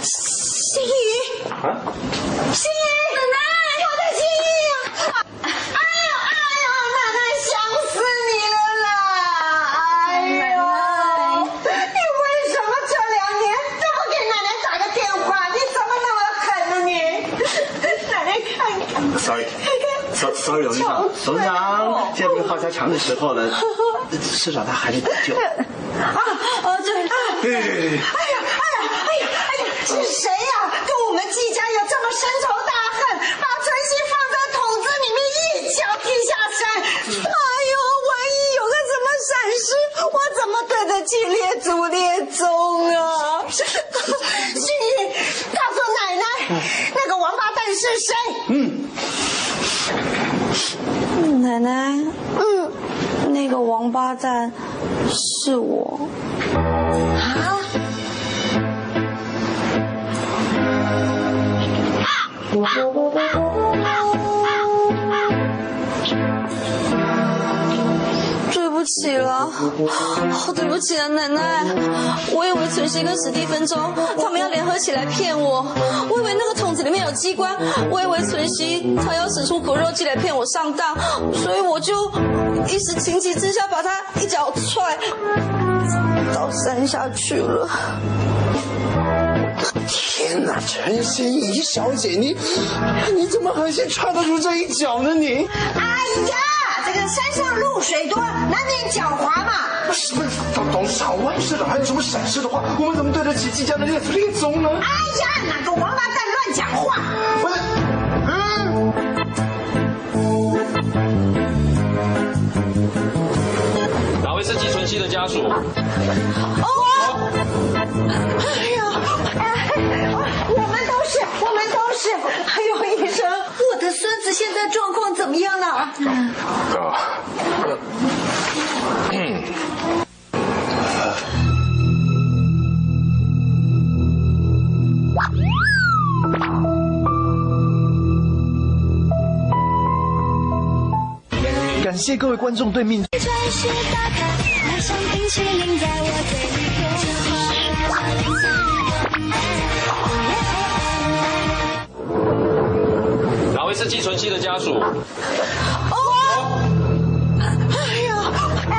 心怡，啊？心怡，奶奶，我的心怡啊！哎呦哎呦，奶奶想死你了啦！哎呦，你为什么这两年都不给奶奶打个电话？你怎么那么狠呢你？奶奶看看。Sorry。Sorry，董事长，董事长，现在不家强的时候了，至少他还得救。啊啊对啊！对对对对。哎呀哎呀哎呀哎呀！是谁呀？跟我们季家有这么深仇大恨，把存心放在桶子里面一脚踢下山。哎呦，万一有个什么闪失，我怎么对得起列祖列宗啊？心怡，告诉奶奶，那个王八蛋是谁？嗯。奶奶，嗯，那个王八蛋是我。啊？起了，好对不起啊，奶奶。我以为存心跟史蒂芬周他们要联合起来骗我，我以为那个桶子里面有机关，我以为存心他要使出苦肉计来骗我上当，所以我就一时情急之下把他一脚踹到山下去了。天哪，陈心怡小姐，你你怎么狠心踹得出这一脚呢？你？哎呀，这个山上露水多，难免狡猾嘛。什么董董事长、万事了，还有什么闪失的话，我们怎么对得起季家的列祖列宗呢？哎呀，哪个王八蛋乱讲话！的家属？哦，哎呀，我们都是，我们都是。哎呦，医生，我的孙子现在状况怎么样了？啊，嗯。感谢各位观众对命。哪位是季存熙的家属？哦，哎呀，哎，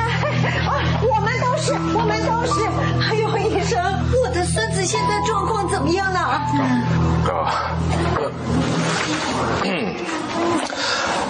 我们都是，我们都是。哎呦，医生，我的孙子现在状况怎么样了？啊，嗯，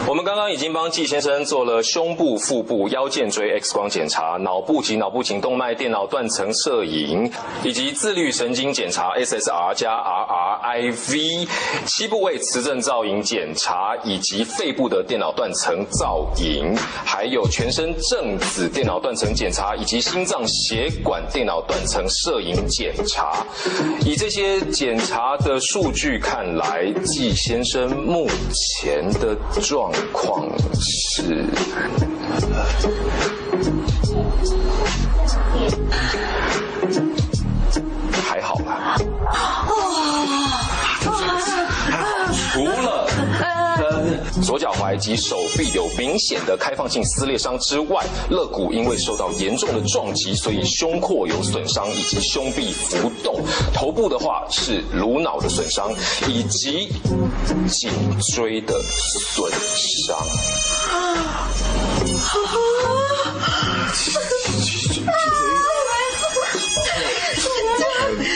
我们刚刚已经帮季先生做了胸部、腹部、腰间椎 X 光检查，脑部及脑部颈动脉电脑断层摄影，以及自律神经检查 SSR 加 RRIV，七部位磁振造影检查，以及肺部的电脑断层造影，还有全身正子电脑断层检查，以及心脏血管电脑断层摄影检查。以这些检查的数据看来，季先生目前的状况是。还好啦，除了左脚踝及手臂有明显的开放性撕裂伤之外，肋骨因为受到严重的撞击，所以胸廓有损伤以及胸壁浮动。头部的话是颅脑的损伤以及颈椎的损伤。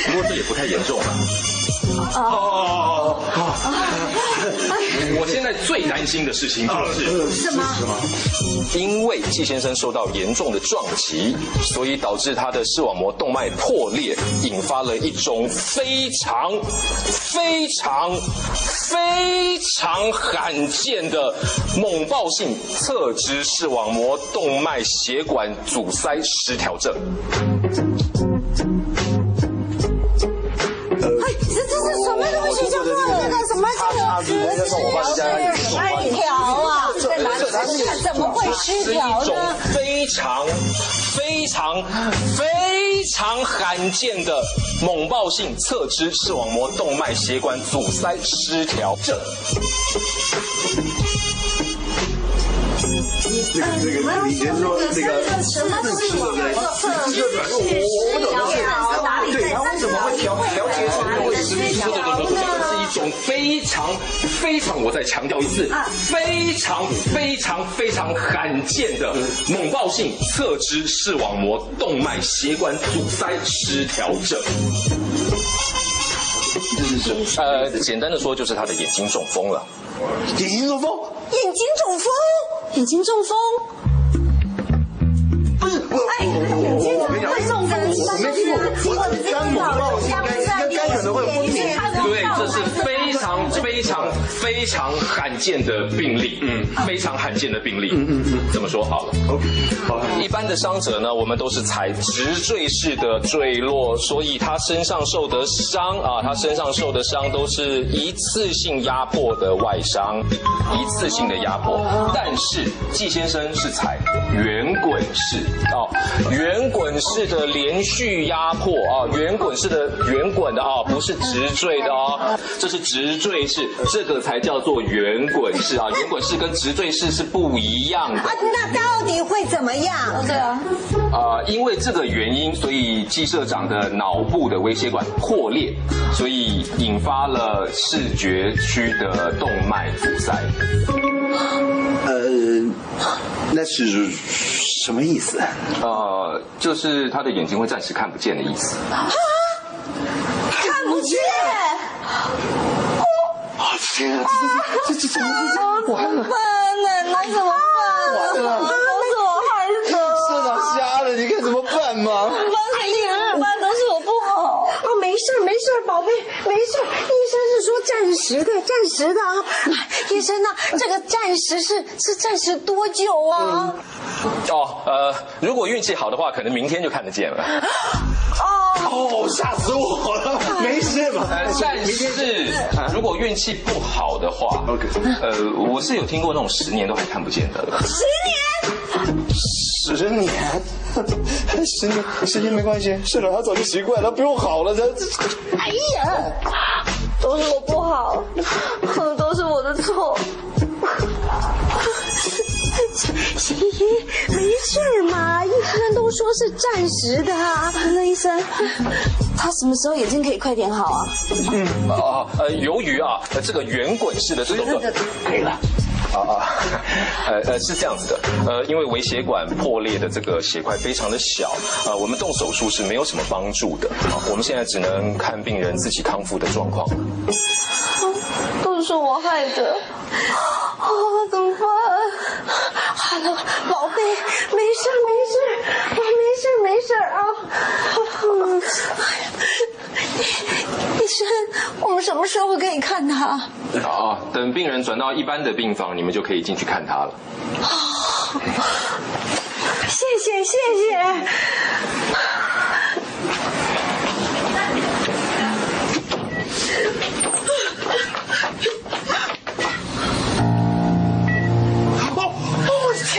不过这也不太严重了。哦，我现在最担心的事情就是什么？因为季先生受到严重的撞击，所以导致他的视网膜动脉破裂，引发了一种非常、非常、非常罕见的猛暴性侧支视网膜动脉血管阻塞失调症。这个失调啊？在哪里？怎么会失是一调种呢？非常、非常、非常罕见的猛暴性侧支视网膜动脉血管阻塞失调症。这个这个，你先说这个什么是我们测试我不懂的是哪里对，他为什么会调调节成会失调对对对对，这是一种非常非常，我再强调一次，非常非常非常罕见的猛暴性侧支视网膜动脉血管阻塞失调症。呃，简单的说就是他的眼睛中风了。眼睛中风？眼睛中风，眼睛中风。不是我，哎，眼睛怎么会中风？我没听过，我肝猛爆性肝肝肝可能会昏迷。对，这是非常罕见的病例，嗯，非常罕见的病例，嗯嗯嗯，这么说好了，OK，好。一般的伤者呢，我们都是采直坠式的坠落，所以他身上受的伤啊，他身上受的伤都是一次性压迫的外伤，一次性的压迫。但是季先生是采圆滚式哦，圆滚式的连续压迫啊，圆滚式的圆滚的啊，不是直坠的哦，这是直坠式，这个才叫做圆滚式啊，圆滚式跟直坠式是不一样的。啊，那到底会怎么样？对啊，呃，因为这个原因，所以季社长的脑部的微血管破裂，所以引发了视觉区的动脉阻塞。呃，那是什么意思？呃，就是他的眼睛会暂时看不见的意思。看不见。啊天啊，这这这怎么会完了？办呢？那怎么办呢？都是我害的。社长瞎了，你看怎么办嘛？办怎么办？都是我不好。哦，没事儿没事儿，宝贝，没事儿。医生是说暂时的，暂时的啊。医生呢？这个暂时是是暂时多久啊？哦，呃，如果运气好的话，可能明天就看得见了。哦，吓死我了！没事吧？呃，但是如果运气不好的话，OK，呃，我是有听过那种十年都还看不见的。十年？十年？十年？十年没关系，社长他早就习惯了，不用好了，这这。哎呀，都是我不好，都是我的错。嘻嘻，没事嘛，医生都说是暂时的啊。那医生，他什么时候眼睛可以快点好啊？嗯，啊，呃，由于啊，这个圆滚式的这种，可以了。啊，啊，呃呃是这样子的，呃，因为微血管破裂的这个血块非常的小，呃，我们动手术是没有什么帮助的，啊，我们现在只能看病人自己康复的状况。都是我害的，啊，怎么办？好了，宝贝，没事没事，我没事没事啊。医生，我们什么时候可以看他？啊，等病人转到一般的病房，你们就可以进去看他了。谢谢谢谢。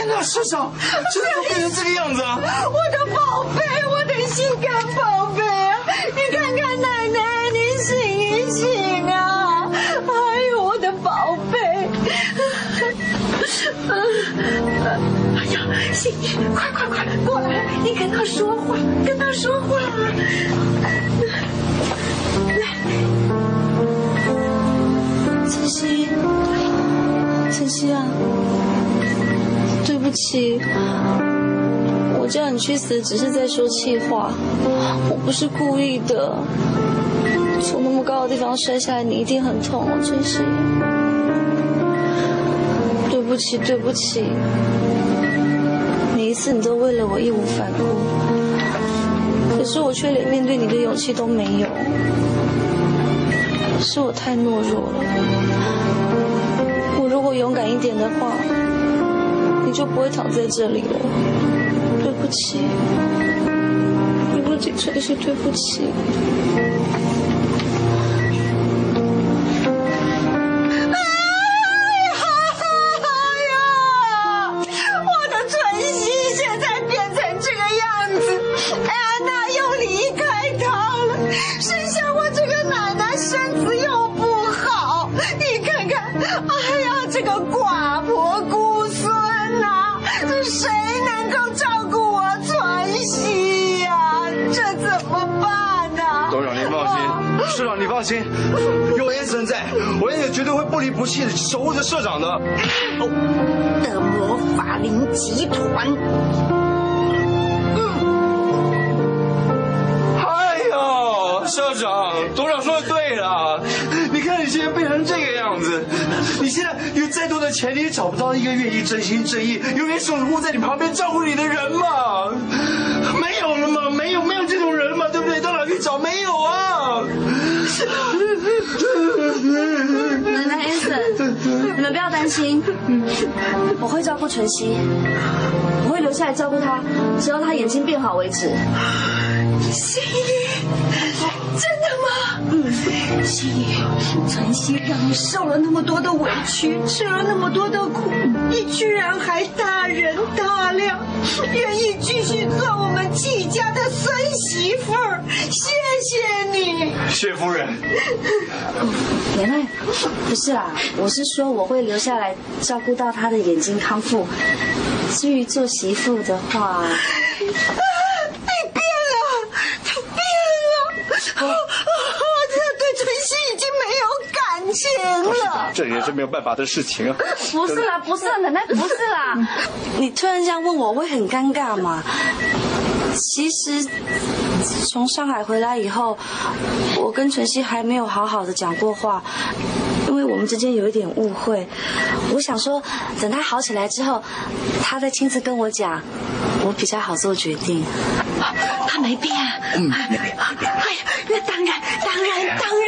天哪，社长，真的要变成这个样子啊！我的宝贝，我的心肝宝贝啊！你看看奶奶，你醒一醒啊！哎呦，我的宝贝！哎呀，醒，快快快，过来，你跟他说话，跟他说话。晨曦，晨曦啊，对不起，我叫你去死只是在说气话，我不是故意的。从那么高的地方摔下来，你一定很痛哦，晨曦。对不起，对不起，每一次你都为了我义无反顾，可是我却连面对你的勇气都没有。是我太懦弱了。我如果勇敢一点的话，你就不会躺在这里了。对不起，你不仅，真是对不起。守护着社长的。的魔法林集团。哎呦，社长，董事长说的对了，你看你现在变成这个样子，你现在有再多的钱，你也找不到一个愿意真心真意、永远守护在你旁边照顾你的人嘛？没有了嘛？没有没有们不要担心，我会照顾晨曦，我会留下来照顾他，直到他眼睛变好为止。心怡，真的吗？嗯，心怡，晨曦让你受了那么多的委屈，吃了那么多的苦，你居然还大人大量，愿意继续做我们季家的孙媳妇儿，谢谢你。谢夫人，原来，不是啦，我是说我会留下来照顾到他的眼睛康复。至于做媳妇的话，你变了，他变了，啊啊！他对晨曦已经没有感情了。这也是没有办法的事情啊。不是啦，不是啦，奶奶不是啦。你突然这样问我，我会很尴尬嘛。其实从上海回来以后，我跟晨曦还没有好好的讲过话，因为我们之间有一点误会。我想说，等他好起来之后，他再亲自跟我讲，我比较好做决定。他没变。嗯，没变。哎呀，那当然，当然，当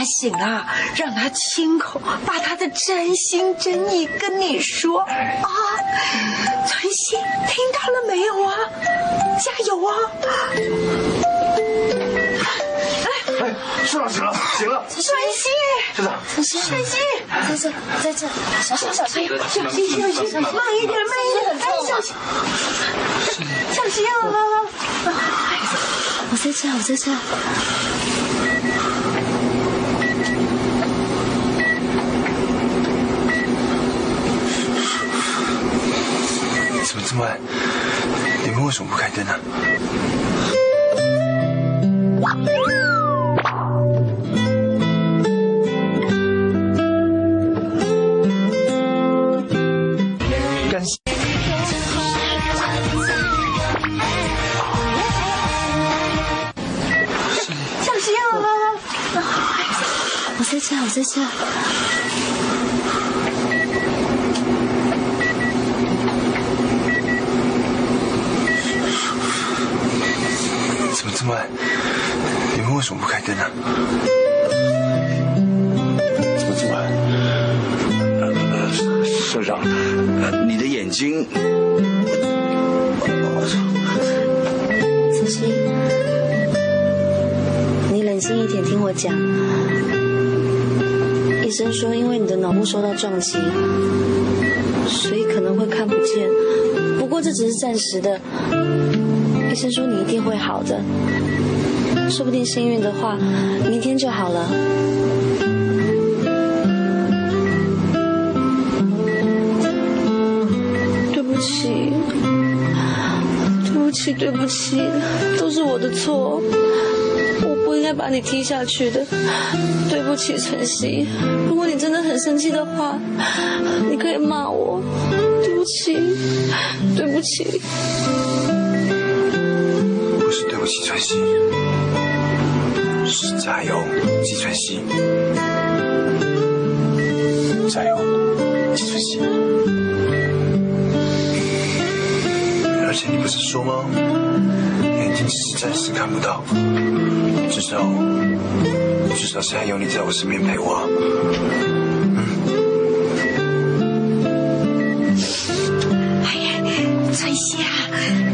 他醒了，让他亲口把他的真心真意跟你说啊。晨曦，听到了没有啊？加油啊！哎，社长醒了，醒了。晨曦，晨曦，晨曦，在这，在这，小心小心，小心小心，慢一点，慢一点，哎，小心，小心啊！我在这，我在这。怎么这么暗？你们为什么不开灯呢？感谢。小心啊！我在下，我在下。医生说，因为你的脑部受到撞击，所以可能会看不见。不过这只是暂时的。医生说你一定会好的，说不定幸运的话，明天就好了。对不起，对不起，对不起，都是我的错，把你踢下去的。对不起，晨曦，如果你真的很生气的话，你可以骂我。对不起，对不起。不是对不起，晨曦，是加油，季晨曦，加油，季晨曦。而且你不是说吗？眼睛只是看不到，至少至少现在有你在我身边陪我。哎呀，翠西啊，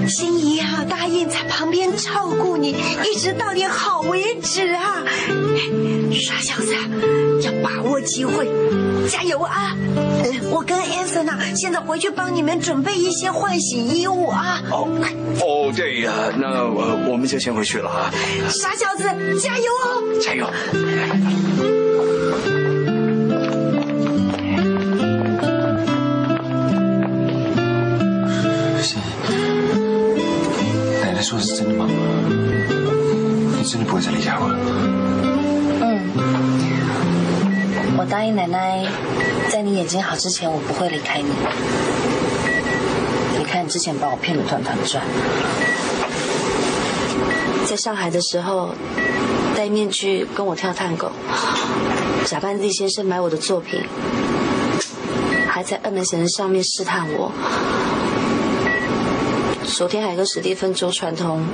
心怡啊，答应在旁边照顾你，一直到你好为止啊！傻小子，要把握机会，加油啊！呃我跟安森啊，现在回去帮你们准备一些换洗衣物啊！哦哦，对呀，那呃我们就先回去了啊。傻小子，加油哦！加油！心奶奶说的是真的吗？你真的不会再离开我了？答应奶奶，在你眼睛好之前，我不会离开你。你看，你之前把我骗得团团转，在上海的时候，戴面具跟我跳探戈，假扮厉先生买我的作品，还在 MSN 上面试探我。昨天还跟史蒂芬周传通，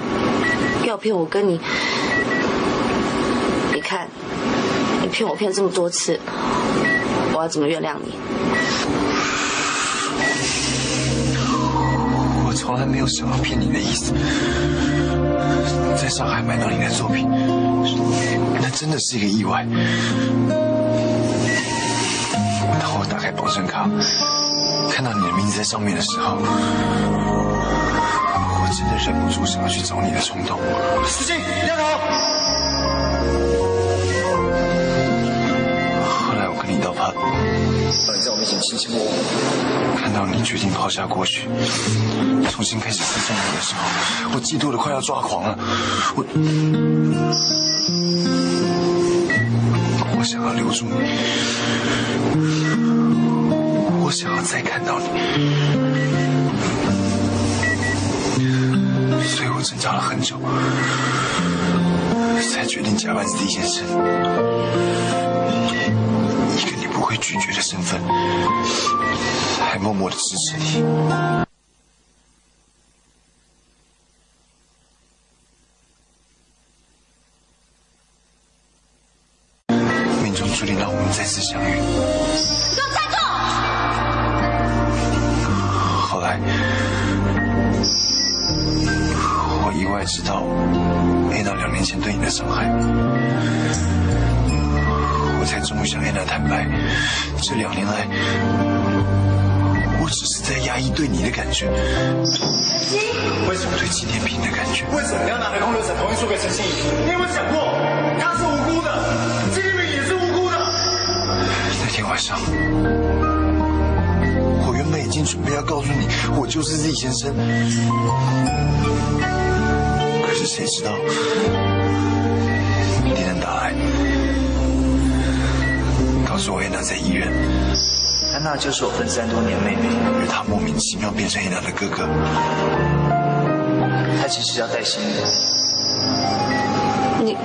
要骗我跟。你骗我骗这么多次，我要怎么原谅你？我从来没有想要骗你的意思。在上海买到你的作品，那真的是一个意外。当我打开保证卡，看到你的名字在上面的时候，我真的忍不住想要去找你的冲动。司机，亮好。跟你，在我面前亲亲我我，看到你决定抛下过去，重新开始尊重我的时候，我嫉妒的快要抓狂了。我，我想要留住你，我想要再看到你，所以我挣扎了很久，才决定假扮李先生，不会拒绝的身份，还默默的支持你。上，我原本已经准备要告诉你，我就是 Z 先生，可是谁知道，敌人打来，告诉我安娜在医院，安娜就是我分散多年妹妹，而她莫名其妙变成安娜的哥哥。她其实要带新人。你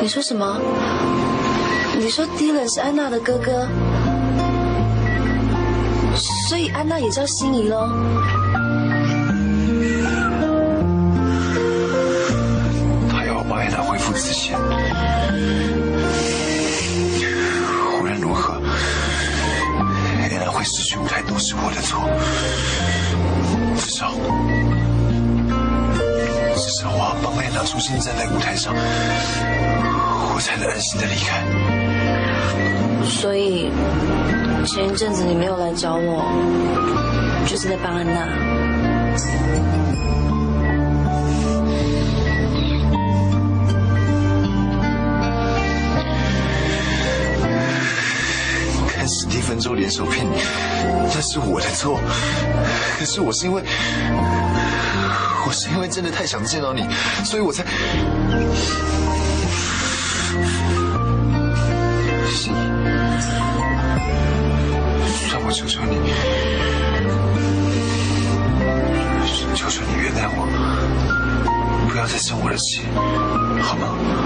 你说什么？你说 Dylan 是安娜的哥哥，所以安娜也叫心仪喽。他要我帮安娜恢复自信，无论如何，安娜会失去舞台都是我的错，至少。至少我要帮安娜重新站在舞台上，我才能安心的离开。所以前一阵子你没有来找我，就是在帮安娜。看史蒂芬周联手骗你，那是我的错。可是我是因为，我是因为真的太想见到你，所以我才。不要再生我的气，好吗？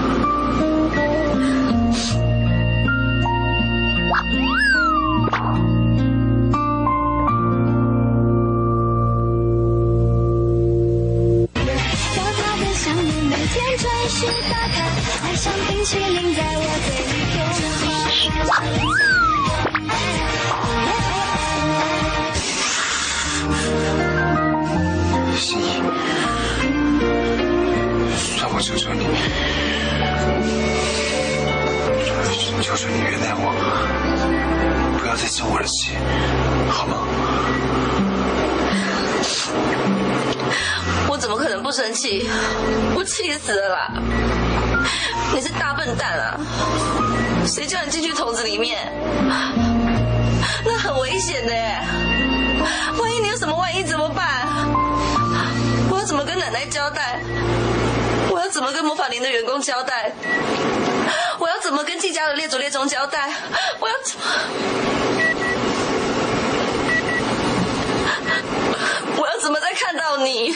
来交代？我要怎么跟魔法林的员工交代？我要怎么跟季家的列祖列宗交代？我要怎么？我要怎么再看到你？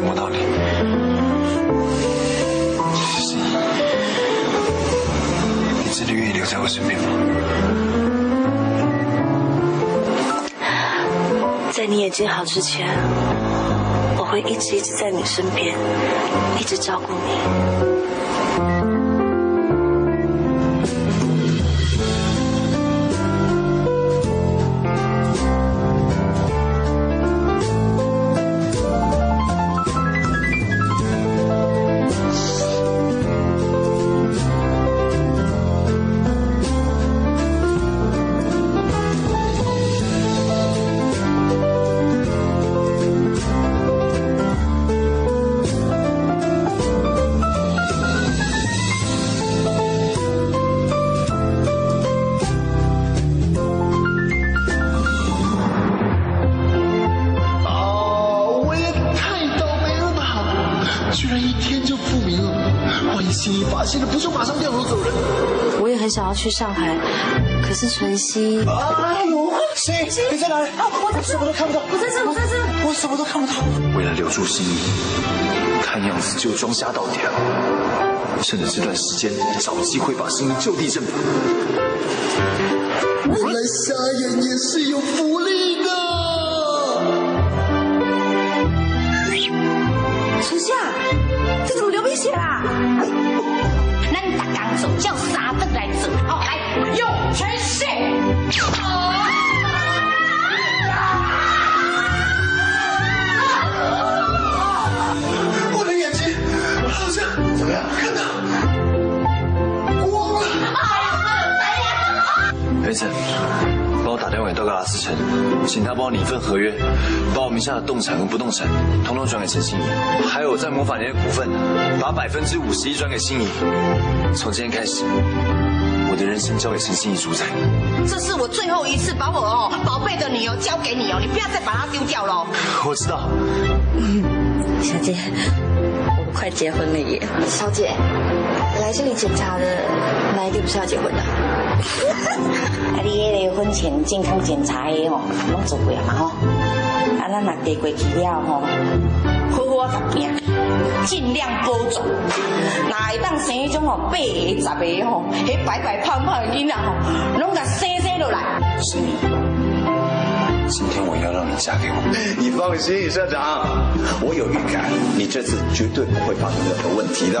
是可以再摸到你。你真的愿意留在我身边吗？在你眼睛好之前，我会一直一直在你身边，一直照顾你。去上海，可是晨曦……哎呦，谁？你在哪里？我什么都看不到。我在这，我在这。我什么都看不到。为了留住心怡，看样子就装瞎到底了。趁着这段时间，找机会把心怡就地正法。原来瞎眼也是有福合约，把我名下的动产跟不动产统统转给陈心怡，还有我在魔法年的股份，把百分之五十一转给心怡。从今天开始，我的的人生交给陈心怡主宰。这是我最后一次把我哦宝贝的女儿交给你哦，你不要再把她丢掉了。我知道。小姐，我们快结婚了耶！小姐，来这里检查的哪一个不是要结婚的？啊，你迄个婚前健康检查的吼，拢做过啊嘛吼。啊，咱若过过去了吼，好好啊行，尽量保重。哪会当生迄种吼八个十个吼，迄白白胖胖的囡仔吼，拢甲生生落来。是你，今天我要让你嫁给我。你放心，社长，我有预感，你这次绝对不会发生任何问题的。